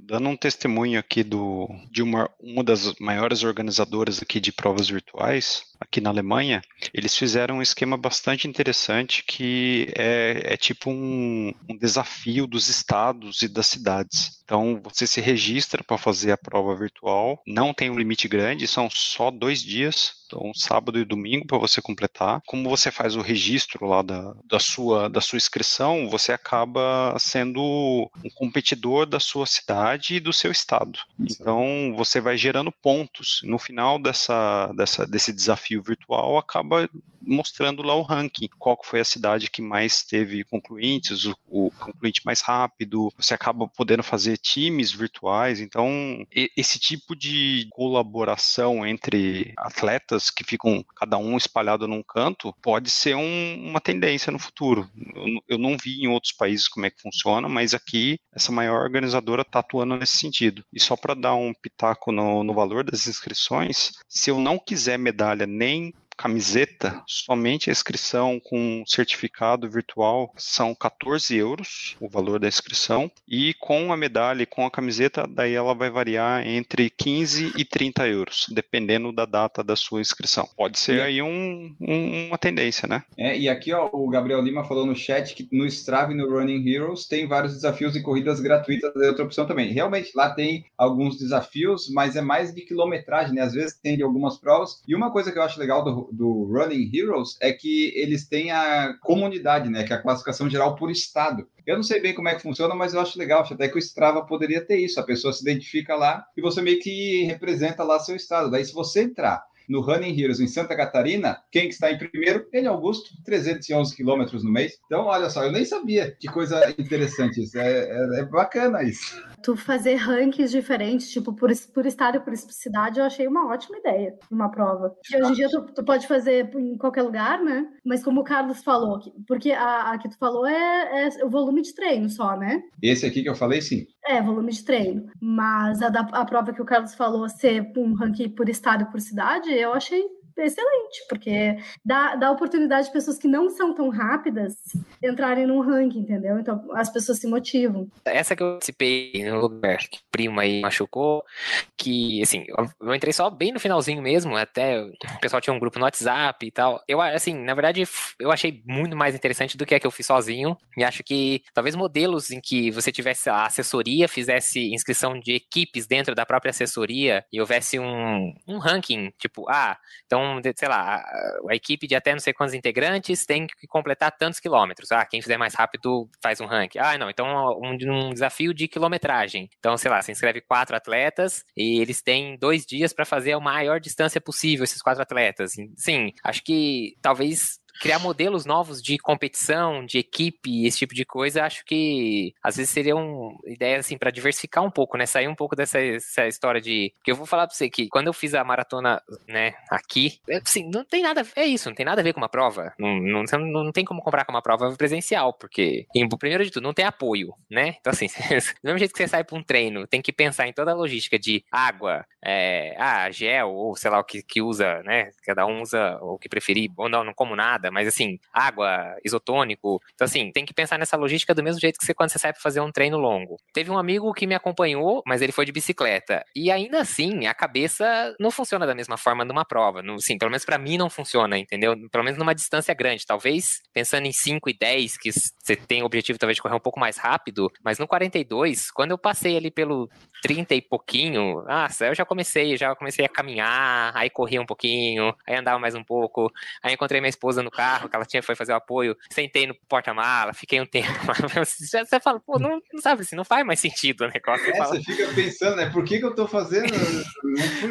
dando um testemunho aqui do, de uma, uma das maiores organizadoras aqui de provas virtuais, aqui na Alemanha, eles fizeram um esquema bastante interessante que é, é tipo um, um, desafio dos estados e das cidades. Então, você se registra para fazer a prova virtual, não tem um limite grande, são só dois dias, então sábado e domingo para você completar. Como você faz o registro lá da, da, sua, da sua inscrição, você acaba sendo um competidor da sua cidade e do seu estado. Então você vai gerando pontos. No final dessa, dessa, desse desafio virtual, acaba mostrando lá o ranking, qual foi a cidade que mais teve concluintes, o, o concluinte mais rápido, você acaba podendo fazer times virtuais, então esse tipo de colaboração entre atletas que ficam cada um espalhado num canto pode ser um, uma tendência no futuro. Eu, eu, não vi em outros países como é que funciona, mas aqui essa maior organizadora está atuando nesse sentido. E só para dar um pitaco no, no valor das inscrições, se eu não quiser medalha nem camiseta, somente a inscrição com certificado virtual são 14 euros, o valor da inscrição, e com a medalha e com a camiseta, daí ela vai variar entre 15 e 30 euros, dependendo da data da sua inscrição. Pode ser aí um, um, uma tendência, né? É, e aqui ó, o Gabriel Lima falou no chat que no Strava e no Running Heroes tem vários desafios e corridas gratuitas, é outra opção também. Realmente lá tem alguns desafios, mas é mais de quilometragem, né? Às vezes tem de algumas provas. E uma coisa que eu acho legal do, do Running Heroes é que eles têm a comunidade, né? Que é a classificação geral por estado. Eu não sei bem como é que funciona, mas eu acho legal. Acho até que o Strava poderia ter isso. A pessoa se identifica lá e você meio que representa lá seu estado. Daí, se você entrar no Running Heroes em Santa Catarina, quem que está em primeiro? Ele, Augusto, 311 quilômetros no mês. Então, olha só, eu nem sabia. Que coisa interessante isso. É, é, é bacana isso. Tu fazer rankings diferentes, tipo, por, por estado e por cidade, eu achei uma ótima ideia, uma prova. Que hoje em dia tu, tu, pode fazer em qualquer lugar, né? Mas como o Carlos falou, porque a, a que tu falou é, é, o volume de treino só, né? Esse aqui que eu falei, sim. É, volume de treino. Mas a, da, a prova que o Carlos falou ser um ranking por estado e por cidade, eu achei excelente, porque dá, dá oportunidade de pessoas que não são tão rápidas entrarem num ranking, entendeu? Então as pessoas se motivam. Essa que eu participei no lugar que o primo aí machucou, que assim, eu entrei só bem no finalzinho mesmo, até o pessoal tinha um grupo no WhatsApp e tal. Eu, assim, na verdade, eu achei muito mais interessante do que a que eu fiz sozinho, e acho que talvez modelos em que você tivesse a assessoria, fizesse inscrição de equipes dentro da própria assessoria e houvesse um, um ranking, tipo, ah, então sei lá, a, equipe de até não sei quantos integrantes tem que completar tantos quilômetros. Ah, quem fizer mais rápido faz um ranking. Ah, não, então um, um desafio de quilometragem. Então, sei lá, você inscreve quatro atletas e eles têm dois dias para fazer a maior distância possível, esses quatro atletas. Sim, acho que talvez criar modelos novos de competição, de equipe, esse tipo de coisa, acho que às vezes seria uma ideia assim para diversificar um pouco, né? Sair um pouco dessa história de, porque eu vou falar para você que quando eu fiz a maratona, né, aqui, é, assim, não tem nada, é isso, não tem nada a ver com uma prova. Não, não, não, tem como comprar com uma prova presencial, porque primeiro de tudo, não tem apoio, né? Então assim, do mesmo jeito que você sai para um treino, tem que pensar em toda a logística de água, é, ah, gel ou sei lá o que, que usa, né? Cada um usa o que preferir, ou não, não como nada nada, mas assim, água, isotônico. Então, assim, tem que pensar nessa logística do mesmo jeito que você quando você sai para fazer um treino longo. Teve um amigo que me acompanhou, mas ele foi de bicicleta. E ainda assim, a cabeça não funciona da mesma forma numa prova. No, sim, pelo menos para mim não funciona, entendeu? Pelo menos numa distância grande. Talvez pensando em 5 e 10, que você tem o objetivo talvez de correr um pouco mais rápido, mas no 42, quando eu passei ali pelo 30 e pouquinho, nossa, eu já comecei, já comecei a caminhar, aí corria um pouquinho, aí andava mais um pouco, aí encontrei minha esposa no carro, que ela tinha, foi fazer o apoio, sentei no porta-mala, fiquei um tempo. Você fala, pô, não, não sabe assim, não faz mais sentido o negócio. Você, é, fala... você fica pensando, né? Por que, que eu tô fazendo?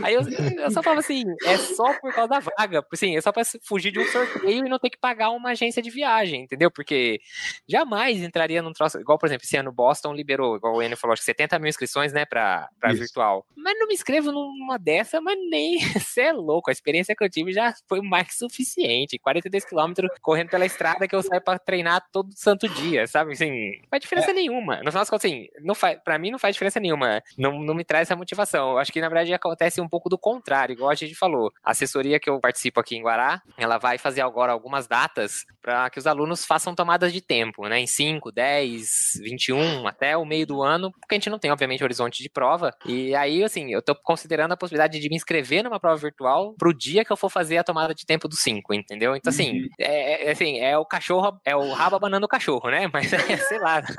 Aí eu, eu só falo assim, é só por causa da vaga. Assim, é só pra fugir de um sorteio e não ter que pagar uma agência de viagem, entendeu? Porque jamais entraria num troço. Igual, por exemplo, esse ano Boston liberou, igual o Enio falou, acho que 70 mil inscrições, né, pra, pra virtual. Mas não me inscrevo numa dessa, mas nem. Você é louco. A experiência que eu tive já foi mais que suficiente. 42 quilômetros quilômetros correndo pela estrada que eu saio para treinar todo santo dia, sabe? Assim, não faz diferença é. nenhuma. No final das contas, assim, não faz, pra mim não faz diferença nenhuma. Não, não me traz essa motivação. Eu acho que, na verdade, acontece um pouco do contrário, igual a gente falou. A assessoria que eu participo aqui em Guará, ela vai fazer agora algumas datas para que os alunos façam tomadas de tempo, né? Em 5, 10, 21, até o meio do ano, porque a gente não tem, obviamente, horizonte de prova. E aí, assim, eu tô considerando a possibilidade de me inscrever numa prova virtual pro dia que eu for fazer a tomada de tempo do 5, entendeu? Então, assim, uhum. É, é, assim, é o cachorro, é o rabo abanando o cachorro, né? Mas é, sei lá.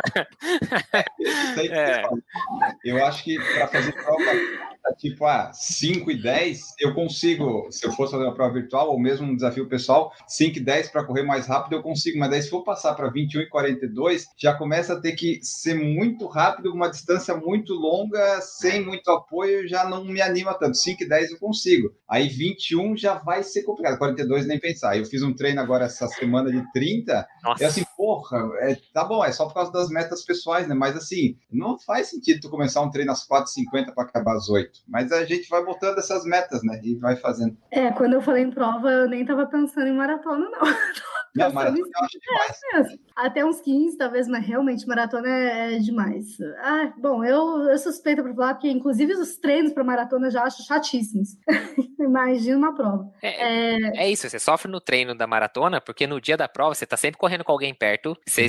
É, eu acho que para fazer prova tipo, ah, 5 e 10, eu consigo, se eu fosse fazer uma prova virtual, ou mesmo um desafio pessoal, 5 e 10 para correr mais rápido, eu consigo. Mas daí, se for passar para 21 e 42, já começa a ter que ser muito rápido, uma distância muito longa, sem muito apoio, já não me anima tanto. 5 e 10 eu consigo. Aí 21 já vai ser complicado, 42 nem pensar. Eu fiz um treino agora essa semana de 30, Nossa. e assim, porra, é, tá bom, é só por causa das metas pessoais, né? Mas assim, não faz sentido tu começar um treino às 4h50 para acabar às 8. Mas a gente vai botando essas metas, né? E vai fazendo. É, quando eu falei em prova, eu nem tava pensando em maratona, não. Não, maratona eu acho demais. É, até uns 15, talvez, mas realmente maratona é, é demais. Ah, bom, eu, eu suspeito para falar, porque inclusive os treinos para maratona eu já acho chatíssimos. Imagina uma prova. É, é... é, isso, você sofre no treino da maratona, porque no dia da prova você tá sempre correndo com alguém perto. Você,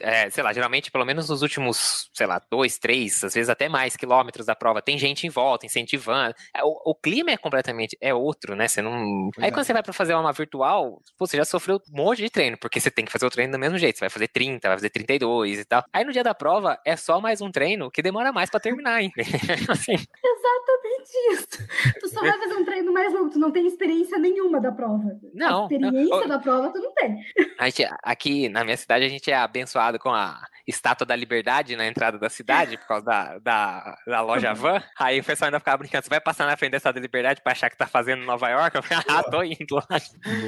é, sei lá, geralmente, pelo menos nos últimos, sei lá, dois, três, às vezes até mais quilômetros da prova, tem gente em volta, incentivando. É, o, o clima é completamente é outro, né? Você não. Aí quando você vai para fazer uma virtual, pô, você já sofreu um monte de treino, porque você tem que fazer o treino do mesmo jeito. Você vai fazer 30, vai fazer 32 e tal. Aí no dia da prova é só mais um treino que demora mais para terminar, hein? assim. Exatamente isso. Tu só vai fazer um treino mais longo, tu não tem experiência nenhuma da prova. Não. A experiência não. da prova tu não tem. A gente, aqui na minha cidade a gente é abençoado com a estátua da liberdade na entrada da cidade, por causa da, da, da loja van. Aí o pessoal ainda ficava brincando, você vai passar na frente da estátua da liberdade pra achar que tá fazendo Nova York? Eu falei, ah, tô indo lá.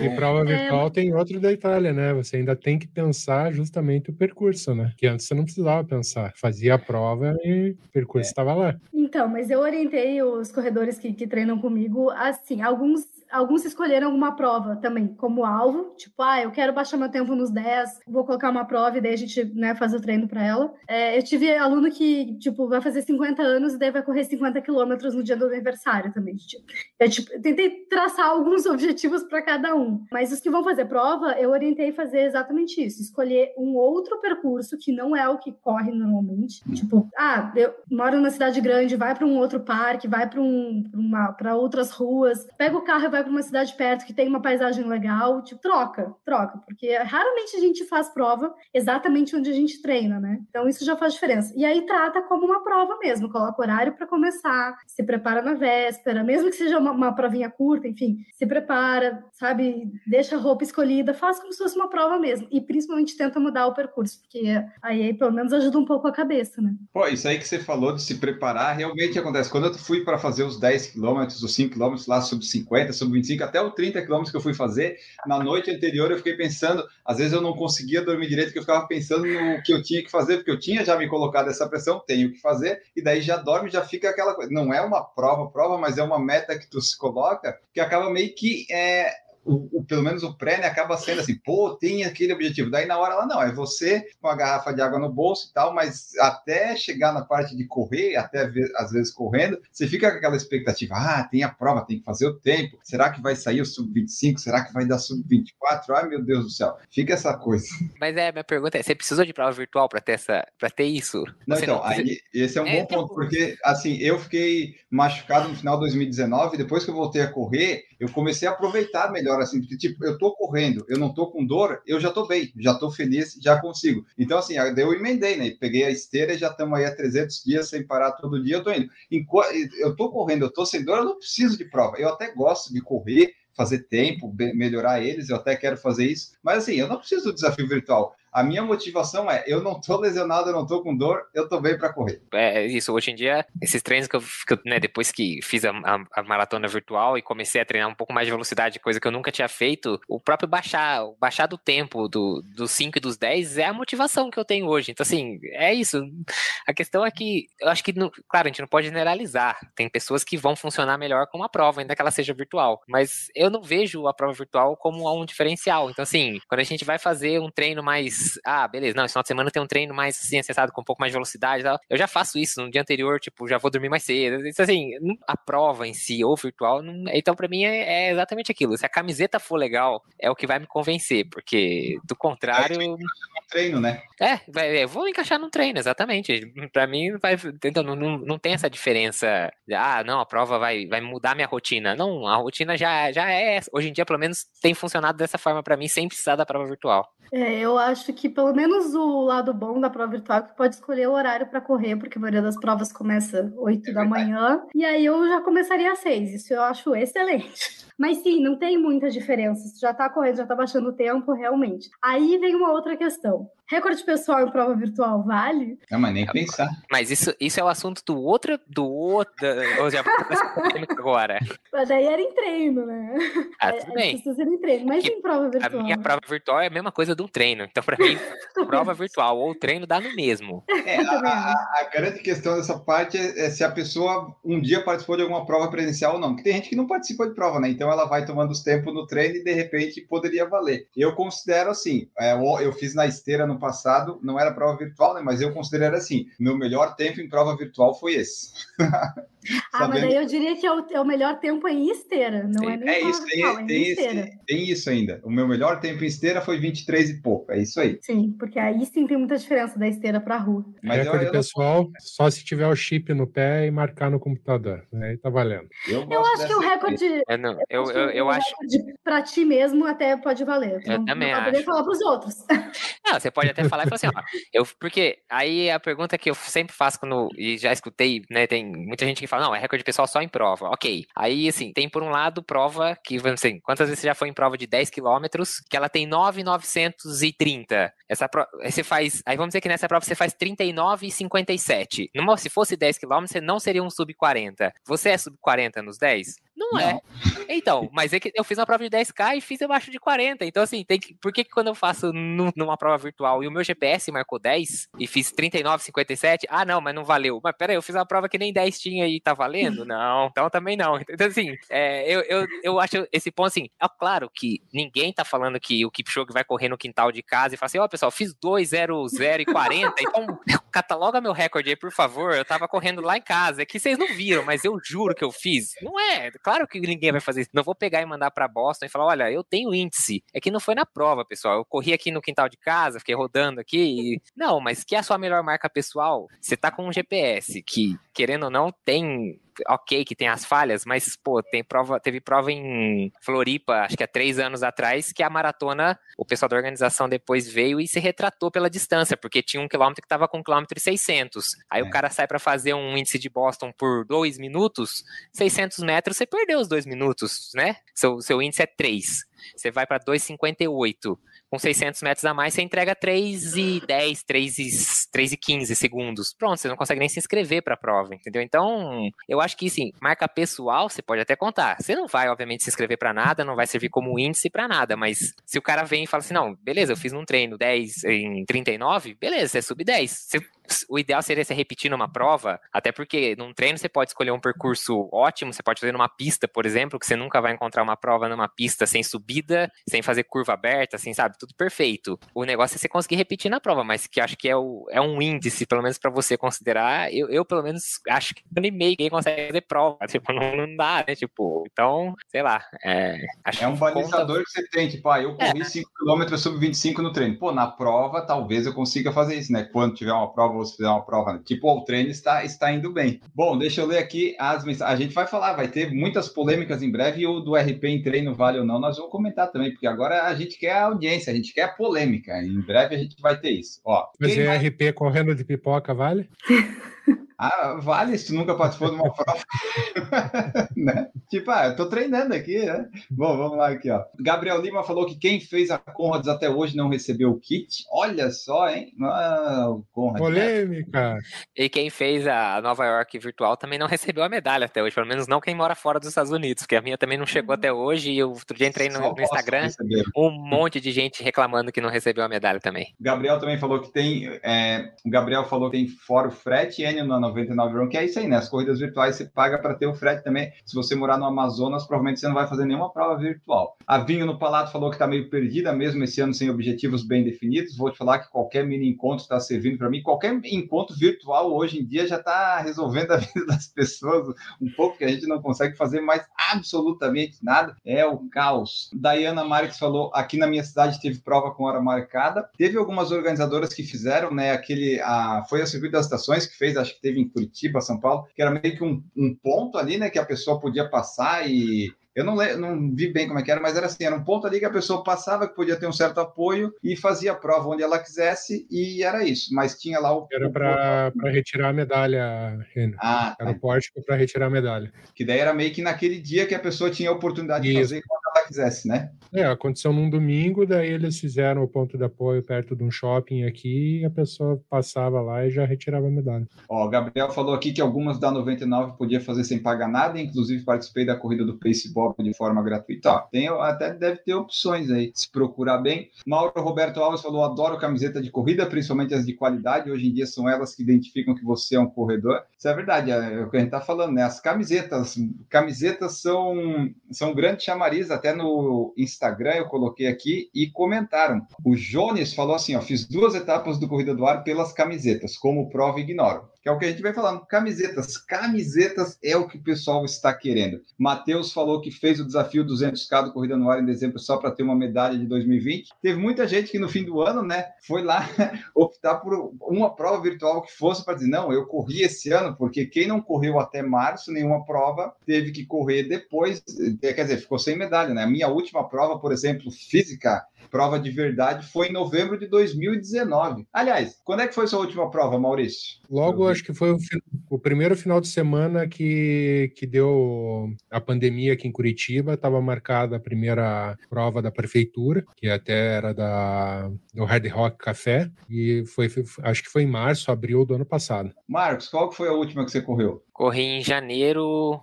E prova virtual tem outro detalhe, né? Você ainda tem que pensar justamente o percurso, né? Que antes você não precisava pensar. Fazia a prova e o percurso estava lá. Então, mas eu orientei os corredores que, que treinam comigo assim, alguns alguns escolheram alguma prova também como alvo, tipo, ah, eu quero baixar meu tempo nos 10, vou colocar uma prova e daí a gente, né, faz o treino para ela. É, eu tive aluno que, tipo, vai fazer 50 anos e daí vai correr 50 quilômetros no dia do aniversário também. Tipo, eu, tipo, tentei traçar alguns objetivos para cada um, mas os que vão fazer prova, eu orientei fazer exatamente isso, escolher um outro percurso que não é o que corre normalmente. Tipo, ah, eu moro na cidade grande, vai para um outro parque, vai para um, para outras ruas, pega o carro e vai para uma cidade perto que tem uma paisagem legal, tipo, troca, troca, porque raramente a gente faz prova exatamente onde a gente treina, né? Então isso já faz diferença. E aí trata como uma prova mesmo, coloca horário para começar, se prepara na véspera, mesmo que seja uma, uma provinha curta, enfim, se prepara, sabe, deixa a roupa escolhida, faz como se fosse uma prova mesmo. E principalmente tenta mudar o percurso, porque aí pelo menos ajuda um pouco a cabeça, né? Pô, isso aí que você falou de se preparar, realmente acontece. Quando eu fui para fazer os 10 quilômetros, os 5 quilômetros lá sub 50, sub 25, até o 30 quilômetros que eu fui fazer, na noite anterior eu fiquei pensando, às vezes eu não conseguia dormir direito, porque eu ficava pensando no que eu tinha que fazer, porque eu tinha já me colocado essa pressão, tenho que fazer, e daí já dorme, já fica aquela coisa. Não é uma prova, prova, mas é uma meta que tu se coloca, que acaba meio que é, o, o, pelo menos o pré, né, acaba sendo assim, pô, tem aquele objetivo. Daí na hora ela, não, é você com a garrafa de água no bolso e tal, mas até chegar na parte de correr, até às vezes correndo, você fica com aquela expectativa, ah, tem a prova, tem que fazer o tempo, será que vai sair o sub-25, será que vai dar sub-24? Ai, meu Deus do céu, fica essa coisa. Mas é, minha pergunta é, você precisou de prova virtual para ter, essa, pra ter isso? Não, você então, não... Aí, esse é um é, bom ponto, porque, assim, eu fiquei machucado no final de 2019, depois que eu voltei a correr, eu comecei a aproveitar melhor, assim, porque, tipo, eu tô correndo, eu não tô com dor, eu já tô bem, já tô feliz, já consigo. Então, assim, eu emendei, né? Peguei a esteira e já estamos aí há 300 dias sem parar todo dia, eu tô indo. Enquanto eu tô correndo, eu tô sem dor, eu não preciso de prova. Eu até gosto de correr, fazer tempo, melhorar eles, eu até quero fazer isso, mas assim, eu não preciso do desafio virtual. A minha motivação é: eu não tô lesionado, eu não tô com dor, eu tô bem para correr. É isso. Hoje em dia, esses treinos que eu, que eu né, depois que fiz a, a, a, maratona virtual e comecei a treinar um pouco mais de velocidade, coisa que eu nunca tinha feito, o próprio baixar, o baixar do tempo do, dos 5 e dos 10 é a motivação que eu tenho hoje. Então, assim, é isso. A questão é que, eu acho que, claro, a gente não pode generalizar. Tem pessoas que vão funcionar melhor com uma prova, ainda que ela seja virtual. Mas eu não vejo a prova virtual como um diferencial. Então, assim, quando a gente vai fazer um treino mais ah, beleza, não, esse final de semana tem um treino mais assim, acessado, com um pouco mais de velocidade e tal. Eu já faço isso no dia anterior, tipo, já vou dormir mais cedo. Isso assim, a prova em si, ou virtual, não... então para mim é, é, exatamente aquilo. Se a camiseta for legal, é o que vai me convencer, porque do contrário. É, treino, né? É, vai, eu vou encaixar num treino, exatamente. Para mim, vai, então, não, não, não tem essa diferença. De, ah, não, a prova vai, vai mudar minha rotina. Não, a rotina já, já é. Hoje em dia, pelo menos, tem funcionado dessa forma para mim, sem precisar da prova virtual. É, eu acho que pelo menos o lado bom da prova virtual é que pode escolher o horário para correr, porque a maioria das provas começa 8 é da manhã, e aí eu já começaria às 6. Isso eu acho excelente. Mas sim, não tem muita diferença. Já tá correndo, já tá baixando o tempo, realmente. Aí vem uma outra questão. Recorde pessoal em prova virtual vale? Não, mas nem pensar. Mas isso, isso é o assunto do outro. Do outro. Ou já agora. Mas daí era em treino, né? Ah, tudo bem. Precisa ser em treino. Mas em prova virtual. A minha prova virtual é a mesma coisa de um treino. Então, pra mim, prova virtual ou treino dá no mesmo. É, a, a, a, grande questão dessa parte é, é, se a pessoa um dia participou de alguma prova presencial ou não. Porque tem gente que não participa de prova, né? Então ela vai tomando os tempos no treino e de repente poderia valer. Eu considero assim, é, eu fiz na esteira no passado, não era prova virtual, né? Mas eu considero assim, meu melhor tempo em prova virtual foi esse. ah, mas aí eu diria que é o, é o melhor tempo em esteira, não Sim. é nem É isso, virtual, tem, é tem, esse, tem, isso ainda. O meu melhor tempo em esteira foi 23 e pouco, é isso aí. Sim, porque aí sim tem muita diferença da esteira para a rua. Mas Recorde eu, eu pessoal, só se tiver o chip no pé e marcar no computador, aí tá valendo. Eu, eu acho que o recorde... É, não, eu, eu, eu acho... Para ti mesmo até pode valer. Eu não, também não acho. falar para os outros. Não, você pode até falar e falar assim, ó, eu, porque aí a pergunta que eu sempre faço quando, e já escutei, né, tem muita gente que fala, não, é recorde pessoal só em prova, ok. Aí, assim, tem por um lado prova que, vamos dizer, quantas vezes você já foi em prova de 10 quilômetros, que ela tem 9,930. Essa prova, você faz, aí vamos dizer que nessa prova você faz 39,57. Numa, se fosse 10 quilômetros, você não seria um sub 40. Você é sub 40 nos 10? Não, não, é. Então, mas é que eu fiz uma prova de 10K e fiz abaixo de 40. Então, assim, tem que, por que, que quando eu faço numa prova virtual e o meu GPS marcou 10 e fiz 39,57, ah, não, mas não valeu. Mas peraí, eu fiz uma prova que nem 10 tinha e tá valendo? Não, então também não. Então, assim, é, eu, eu, eu acho esse ponto assim, é claro que ninguém tá falando que o Kipchoge vai correr no quintal de casa e fala assim, ó, oh, pessoal, fiz 2, 0, 0 e 40, então cataloga meu recorde aí, por favor. Eu tava correndo lá em casa. É que vocês não viram, mas eu juro que eu fiz. Não é, claro que ninguém vai fazer isso. Não vou pegar e mandar para Boston e falar: olha, eu tenho índice. É que não foi na prova, pessoal. Eu corri aqui no quintal de casa, fiquei rodando aqui. E... Não, mas que é a sua melhor marca pessoal? Você tá com um GPS que, querendo ou não, tem ok que tem as falhas, mas, pô, tem prova, teve prova em Floripa, acho que há três anos atrás, que a maratona, o pessoal da organização depois veio e se retratou pela distância, porque tinha um quilômetro que tava com um quilômetro e 600. Aí é. o cara sai para fazer um índice de Boston por dois minutos, 600 metros, você perdeu os dois minutos, né? Seu, seu índice é 3. Você vai para 2,58 com 600 metros a mais, você entrega 3 e 10, 3 e, 3 e 15 segundos. Pronto, você não consegue nem se inscrever para a prova, entendeu? Então, eu acho que, sim, marca pessoal, você pode até contar. Você não vai, obviamente, se inscrever para nada, não vai servir como índice para nada, mas se o cara vem e fala assim, não, beleza, eu fiz um treino 10 em 39, beleza, você é sub 10. Você o ideal seria você repetir numa prova, até porque num treino você pode escolher um percurso ótimo, você pode fazer numa pista, por exemplo, que você nunca vai encontrar uma prova numa pista sem subida, sem fazer curva aberta, assim, sabe? Tudo perfeito. O negócio é você conseguir repetir na prova, mas que acho que é, o, é um índice, pelo menos para você considerar. Eu, eu, pelo menos, acho que nem meio quem consegue fazer prova. Tipo, não, não dá, né? Tipo, então, sei lá. É, é um balizador conta... que você tem, tipo, ah, eu corri 5km é. sub 25 no treino. Pô, na prova, talvez eu consiga fazer isso, né? Quando tiver uma prova se fizer uma prova, né? tipo, o treino está, está indo bem. Bom, deixa eu ler aqui as mensagens. A gente vai falar, vai ter muitas polêmicas em breve, e o do RP em treino vale ou não, nós vamos comentar também, porque agora a gente quer a audiência, a gente quer a polêmica. Em breve a gente vai ter isso. Ó, Mas o mais... RP correndo de pipoca vale? Ah, vale se tu nunca participou de uma prova. né? Tipo, ah, eu tô treinando aqui, né? Bom, vamos lá aqui, ó. Gabriel Lima falou que quem fez a Conrads até hoje não recebeu o kit. Olha só, hein? Ah, o Conrad. Polêmica. E quem fez a Nova York virtual também não recebeu a medalha até hoje, pelo menos não quem mora fora dos Estados Unidos, porque a minha também não chegou até hoje e eu outro dia entrei no, no Instagram, um monte de gente reclamando que não recebeu a medalha também. Gabriel também falou que tem, é, o Gabriel falou que tem fora o frete, Enio na 99 Run, que é isso aí, né? As corridas virtuais você paga para ter o frete também. Se você morar no Amazonas, provavelmente você não vai fazer nenhuma prova virtual. A Vinho no Palato falou que está meio perdida mesmo esse ano sem objetivos bem definidos. Vou te falar que qualquer mini encontro está servindo para mim. Qualquer encontro virtual hoje em dia já está resolvendo a vida das pessoas um pouco que a gente não consegue fazer mais absolutamente nada. É o caos. Diana Marques falou: aqui na minha cidade teve prova com hora marcada. Teve algumas organizadoras que fizeram, né? Aquele. A, foi a Circuito das Estações que fez, acho que teve em Curitiba São Paulo, que era meio que um, um ponto ali, né, que a pessoa podia passar e eu não, não vi bem como é que era, mas era assim, era um ponto ali que a pessoa passava, que podia ter um certo apoio e fazia a prova onde ela quisesse e era isso. Mas tinha lá o... Era para retirar a medalha, Renan. Ah, era tá. o pórtico para retirar a medalha. Que daí era meio que naquele dia que a pessoa tinha a oportunidade isso. de fazer quando ela quisesse, né? É, aconteceu num domingo, daí eles fizeram o ponto de apoio perto de um shopping aqui e a pessoa passava lá e já retirava a medalha. Ó, o Gabriel falou aqui que algumas da 99 podia fazer sem pagar nada, inclusive participei da corrida do Baseball de forma gratuita. Tem, até deve ter opções aí, se procurar bem. Mauro Roberto Alves falou: adoro camiseta de corrida, principalmente as de qualidade. Hoje em dia são elas que identificam que você é um corredor. Isso é verdade, é, o que a gente está falando, né? As camisetas, camisetas são, são grandes chamariz, até no Instagram eu coloquei aqui e comentaram. O Jones falou assim: ó, fiz duas etapas do Corrida do Ar pelas camisetas, como prova ignoro que é o que a gente vem falando. Camisetas. Camisetas é o que o pessoal está querendo. Matheus falou que fez o desafio 200K do Corrida no Ar em dezembro só para ter uma medalha de 2020. Teve muita gente que no fim do ano, né, foi lá optar por uma prova virtual que fosse para dizer: não, eu corri esse ano, porque quem não correu até março nenhuma prova teve que correr depois, quer dizer, ficou sem medalha, né? A minha última prova, por exemplo, física, prova de verdade foi em novembro de 2019. Aliás, quando é que foi sua última prova, Maurício? Logo, acho que foi o, o, primeiro final de semana que, que deu a pandemia aqui em Curitiba. Estava marcada a primeira prova da prefeitura, que até era da, do Hard Rock Café, e foi, acho que foi em março, abril do ano passado. Marcos, qual foi a última que você correu? Corri em janeiro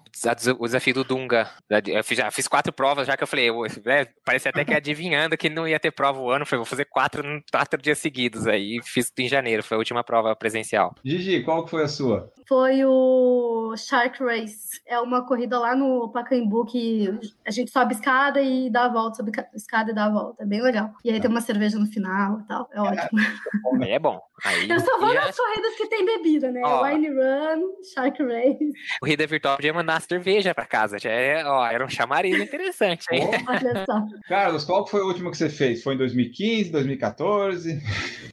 o desafio do Dunga. Eu fiz, já fiz quatro provas, já que eu falei, eu, é, parece até que adivinhando que não ia ter prova o ano, falei, vou fazer quatro, quatro dias seguidos. Aí fiz em janeiro, foi a última prova presencial. Gigi, qual que foi a sua? Foi o Shark Race. É uma corrida lá no Pacaembu que a gente sobe escada e dá a volta, sobe escada e dá a volta. É bem legal. E aí tem uma cerveja no final e tal. É ótimo. Aí é bom. Aí, eu só vou nas corridas que tem bebida, né? Ó, Wine Run, Shark Race. Corrida virtual podia mandar uma cerveja para casa. Já é, ó, era um chamariz interessante, hein? Carlos, qual foi a última que você fez? Foi em 2015, 2014?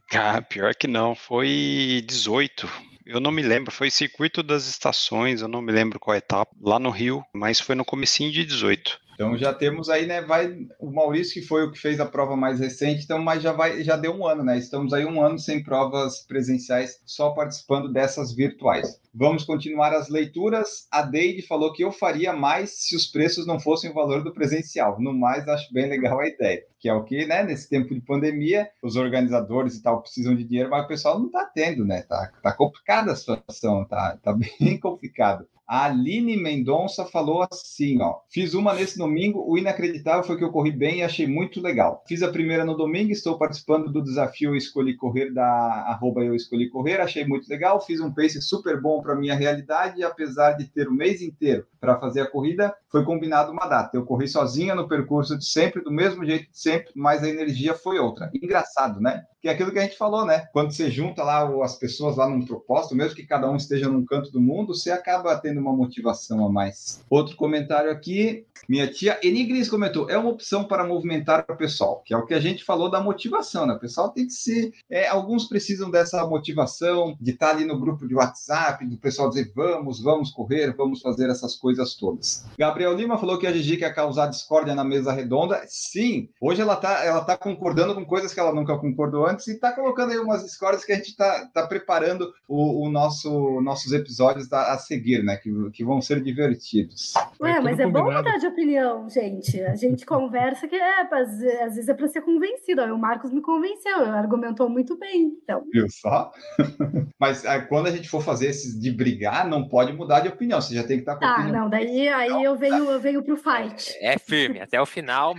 Cara, pior que não. Foi 18. Eu não me lembro, foi circuito das estações, eu não me lembro qual etapa, lá no Rio, mas foi no comecinho de 18. Então já temos aí, né? Vai o Maurício que foi o que fez a prova mais recente, então mas já vai já deu um ano, né? Estamos aí um ano sem provas presenciais, só participando dessas virtuais. Vamos continuar as leituras. A Deide falou que eu faria mais se os preços não fossem o valor do presencial. No mais, acho bem legal a ideia. Que é o que, né? Nesse tempo de pandemia, os organizadores e tal precisam de dinheiro, mas o pessoal não está tendo, né? Tá, tá complicada a situação, tá, tá bem complicado. A Aline Mendonça falou assim, ó. Fiz uma nesse domingo, o inacreditável foi que eu corri bem e achei muito legal. Fiz a primeira no domingo, estou participando do desafio Eu Escolhi Correr da arroba Eu Escolhi Correr, achei muito legal. Fiz um pace super bom para minha realidade, e apesar de ter o mês inteiro para fazer a corrida, foi combinado uma data. Eu corri sozinha no percurso de sempre, do mesmo jeito de sempre, mas a energia foi outra. Engraçado, né? que é aquilo que a gente falou, né? Quando você junta lá as pessoas lá num propósito, mesmo que cada um esteja num canto do mundo, você acaba tendo uma motivação a mais. Outro comentário aqui, minha tia Enigris comentou, é uma opção para movimentar o pessoal, que é o que a gente falou da motivação, né? O pessoal tem que ser, é, alguns precisam dessa motivação, de estar ali no grupo de WhatsApp, do pessoal dizer, vamos, vamos correr, vamos fazer essas coisas todas. Gabriel Lima falou que a Gigi quer causar discórdia na mesa redonda. Sim, hoje ela tá, ela tá concordando com coisas que ela nunca concordou antes e está colocando aí umas escolas que a gente está tá preparando o, o, nosso nossos episódios a, a seguir, né? Que, que vão ser divertidos. Ué, é mas é bom mudar de opinião, gente. A gente conversa que é, às, às vezes é para ser convencido. O Marcos me convenceu, argumentou muito bem. Então. Viu só? mas é, quando a gente for fazer esses de brigar, não pode mudar de opinião. Você já tem que estar com Tá, opinião. não, daí aí eu venho, eu venho pro fight. É firme, até o final,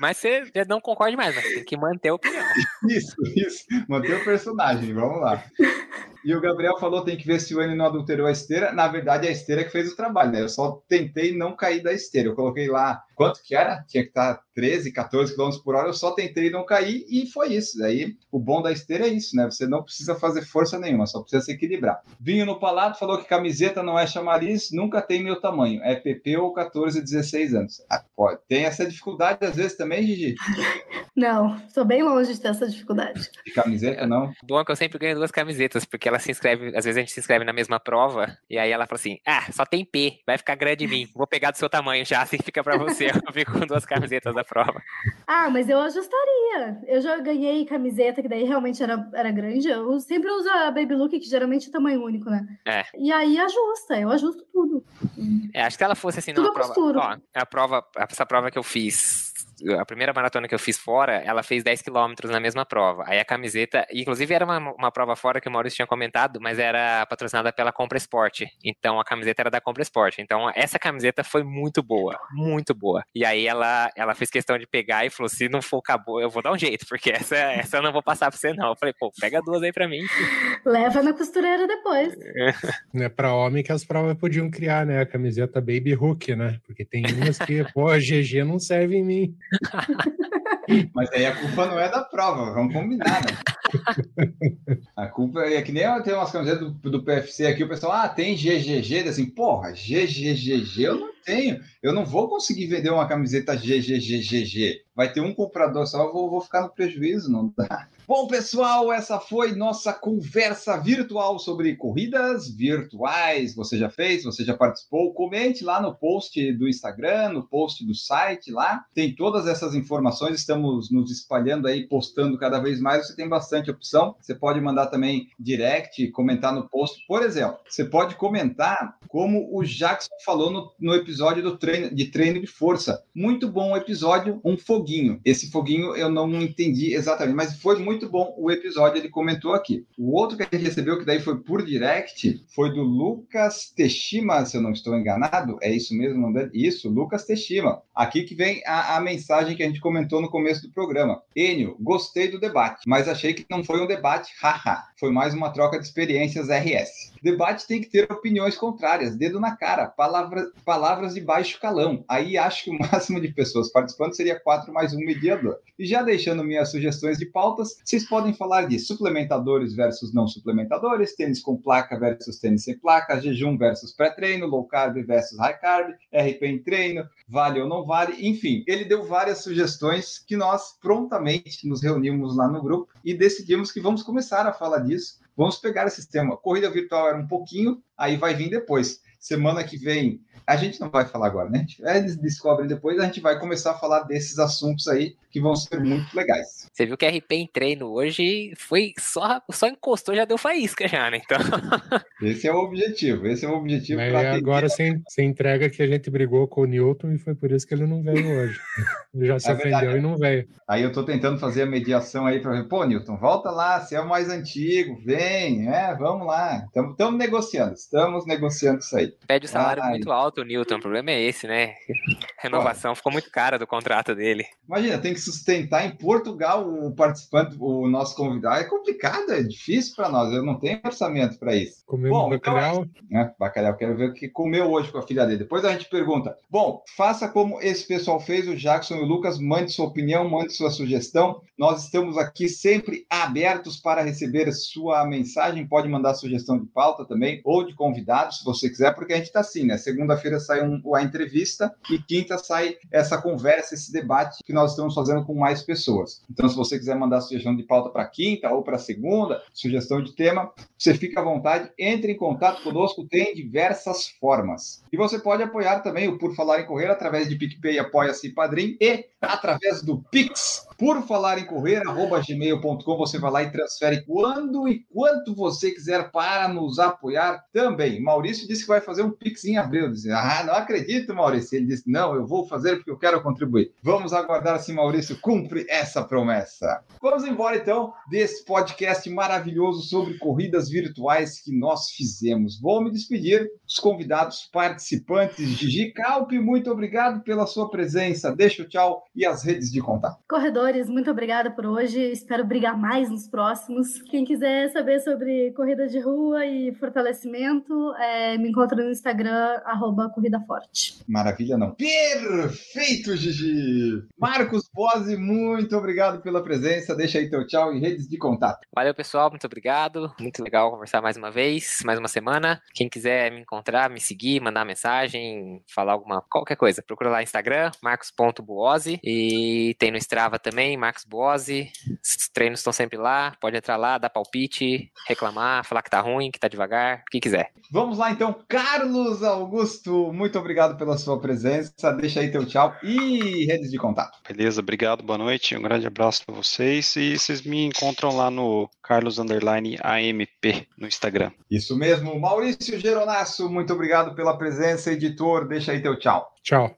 mas você não concorde mais, mas tem que manter a opinião. Isso, isso. Manter o personagem, vamos lá. E o Gabriel falou tem que ver se o N não adulterou a esteira. Na verdade, é a esteira que fez o trabalho, né? Eu só tentei não cair da esteira. Eu coloquei lá quanto que era? Tinha que estar 13, 14 km por hora. Eu só tentei não cair e foi isso. Daí o bom da esteira é isso, né? Você não precisa fazer força nenhuma, só precisa se equilibrar. Vinho no Palato falou que camiseta não é chamariz, nunca tem meu tamanho. É PP ou 14, 16 anos. Ah, pode. Tem essa dificuldade às vezes também, Gigi? Não, estou bem longe de ter essa dificuldade. De camiseta, não? Bom é que eu sempre ganho duas camisetas, porque ela se inscreve, às vezes a gente se inscreve na mesma prova, e aí ela fala assim: ah, só tem P, vai ficar grande em mim, vou pegar do seu tamanho já, assim fica para você. Eu fico com duas camisetas da prova. Ah, mas eu ajustaria. Eu já ganhei camiseta, que daí realmente era, era grande. Eu sempre uso a Baby Look, que geralmente é tamanho único, né? É. E aí ajusta, eu ajusto tudo. É, acho que se ela fosse assim, numa prova. Ó, a prova, essa prova que eu fiz a primeira maratona que eu fiz fora, ela fez 10 quilômetros na mesma prova. Aí a camiseta, inclusive era uma, uma prova fora que o Maurício tinha comentado, mas era patrocinada pela Compra Esporte. Então a camiseta era da Compra Esporte. Então essa camiseta foi muito boa, muito boa. E aí ela, ela fez questão de pegar e falou: se não for acabou, eu vou dar um jeito, porque essa, essa eu não vou passar pra você, não. Eu falei, pô, pega duas aí pra mim. Leva na costureira depois. É pra homem que as provas podiam criar, né? A camiseta Baby Hook, né? Porque tem umas que, pô, a GG não serve em mim. Mas aí a culpa não é da prova, vamos combinar, né? A culpa é que nem tenho umas camisetas do, do PFC aqui, o pessoal, ah, tem GGG, assim, porra, GGGG eu não tenho. Eu não vou conseguir vender uma camiseta GGGGG. Vai ter um comprador só, eu vou, vou ficar no prejuízo, não dá. Bom, pessoal, essa foi nossa conversa virtual sobre corridas virtuais. Você já fez? Você já participou? Comente lá no post do Instagram, no post do site lá. Tem todas essas informações. Estamos nos espalhando aí, postando cada vez mais. Você tem bastante opção. Você pode mandar também direct, comentar no post. Por exemplo, você pode comentar como o Jackson falou no, no episódio do treino, de treino de força. Muito bom episódio, um foguinho. Esse foguinho eu não entendi exatamente, mas foi muito bom o episódio, ele comentou aqui. O outro que a gente recebeu, que daí foi por direct, foi do Lucas Teshima, se eu não estou enganado. É isso mesmo? Não? Isso, Lucas Teshima. Aqui que vem a, a mensagem que a gente comentou no começo do programa. Enio, gostei do debate, mas achei que não foi um debate, haha. Foi mais uma troca de experiências RS. Debate tem que ter opiniões contrárias, dedo na cara, palavra, palavras de baixo calão. Aí acho que o máximo de pessoas participando seria quatro mais um mediador. E já deixando minhas sugestões de pautas, vocês podem falar de suplementadores versus não suplementadores, tênis com placa versus tênis sem placa, jejum versus pré-treino, low carb versus high carb, RP em treino, vale ou não vale, enfim, ele deu várias sugestões que nós prontamente nos reunimos lá no grupo e decidimos que vamos começar a falar disso. Vamos pegar esse tema. Corrida virtual era um pouquinho, aí vai vir depois. Semana que vem a gente não vai falar agora, né? Eles descobrem depois, a gente vai começar a falar desses assuntos aí que vão ser muito legais. Você viu que RP em treino hoje foi só, só encostou, já deu faísca já, né? Então... Esse é o objetivo, esse é o objetivo. Mas agora você, você entrega que a gente brigou com o Newton e foi por isso que ele não veio hoje. Ele já se é ofendeu verdade. e não veio. Aí eu tô tentando fazer a mediação aí para ver, pô, Newton, volta lá, você é o mais antigo, vem, é, vamos lá. Estamos negociando, estamos negociando isso aí. Pede o salário Ai. muito alto, Newton, o problema é esse, né? Renovação ficou muito cara do contrato dele. Imagina, tem que sustentar em Portugal o participante, o nosso convidado. É complicado, é difícil para nós. Eu não tenho orçamento para isso. Comemos Bom, bacalhau? Então, né, bacalhau, quero ver o que comeu hoje com a filha dele. Depois a gente pergunta. Bom, faça como esse pessoal fez, o Jackson e o Lucas, mande sua opinião, mande sua sugestão. Nós estamos aqui sempre abertos para receber sua mensagem. Pode mandar sugestão de pauta também, ou de convidados, se você quiser, porque a gente está assim, né? Segunda-feira sai um, a entrevista e quinta sai essa conversa, esse debate que nós estamos fazendo com mais pessoas. Então, se você quiser mandar sugestão de pauta para quinta ou para segunda, sugestão de tema, você fica à vontade, entre em contato conosco, tem diversas formas. E você pode apoiar também o Por Falar em Correr através de PicPay, Apoia-se Padrim e através do Pix. Por falar em correr, arroba gmail.com, você vai lá e transfere quando e quanto você quiser para nos apoiar também. Maurício disse que vai fazer um Pix em abril. Disse, ah, não acredito, Maurício. Ele disse, não, eu vou fazer porque eu quero contribuir. Vamos aguardar se Maurício cumpre essa promessa. Vamos embora então desse podcast maravilhoso sobre corridas virtuais que nós fizemos. Vou me despedir dos convidados participantes. Gigi Calpe, muito obrigado pela sua presença. Deixa o tchau e as redes de contato. Corredores, muito obrigada por hoje. Espero brigar mais nos próximos. Quem quiser saber sobre corrida de rua e fortalecimento, é, me encontra no Instagram, arroba Corrida Forte. Maravilha, não. Perfeito, Gigi! Marcos Bose, muito obrigado pela presença. Deixa aí teu tchau e redes de contato. Valeu, pessoal. Muito obrigado. Muito legal conversar mais uma vez, mais uma semana. Quem quiser me encontrar, me seguir, mandar mensagem, falar alguma qualquer coisa, procura lá no Instagram, marcos.buose. E tem no Strava também, Marcos Buose. Os treinos estão sempre lá. Pode entrar lá, dar palpite, reclamar, falar que tá ruim, que tá devagar, o que quiser. Vamos lá então, Carlos Augusto, muito obrigado pela sua presença. Deixa aí teu tchau e redes de contato. Beleza, obrigado, boa noite. Um grande abraço para vocês e vocês me encontram lá no Carlos Underline AMP no Instagram. Isso mesmo, Maurício Geronasso, muito obrigado pela presença, editor. Deixa aí teu tchau. Tchau.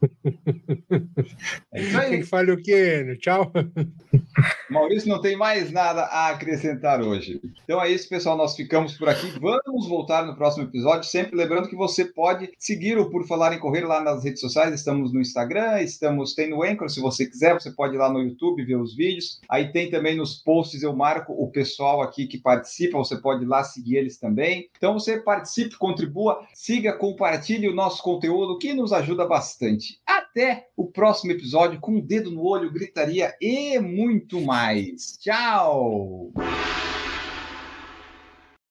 É isso aí. Quem fala o quê? Tchau. Maurício não tem mais nada a acrescentar hoje. Então é isso, pessoal. Nós ficamos por aqui. Vamos voltar no próximo episódio. Sempre lembrando que você pode seguir o Por Falar em Correr lá nas redes sociais. Estamos no Instagram, estamos tem no Anchor. Se você quiser, você pode ir lá no YouTube ver os vídeos. Aí tem também nos posts. Eu marco o pessoal aqui que participa. Você pode ir lá seguir eles também. Então você participe, contribua, siga, compartilhe o nosso conteúdo que nos ajuda bastante. Até o próximo episódio com um dedo no olho, gritaria e muito mais. Tchau!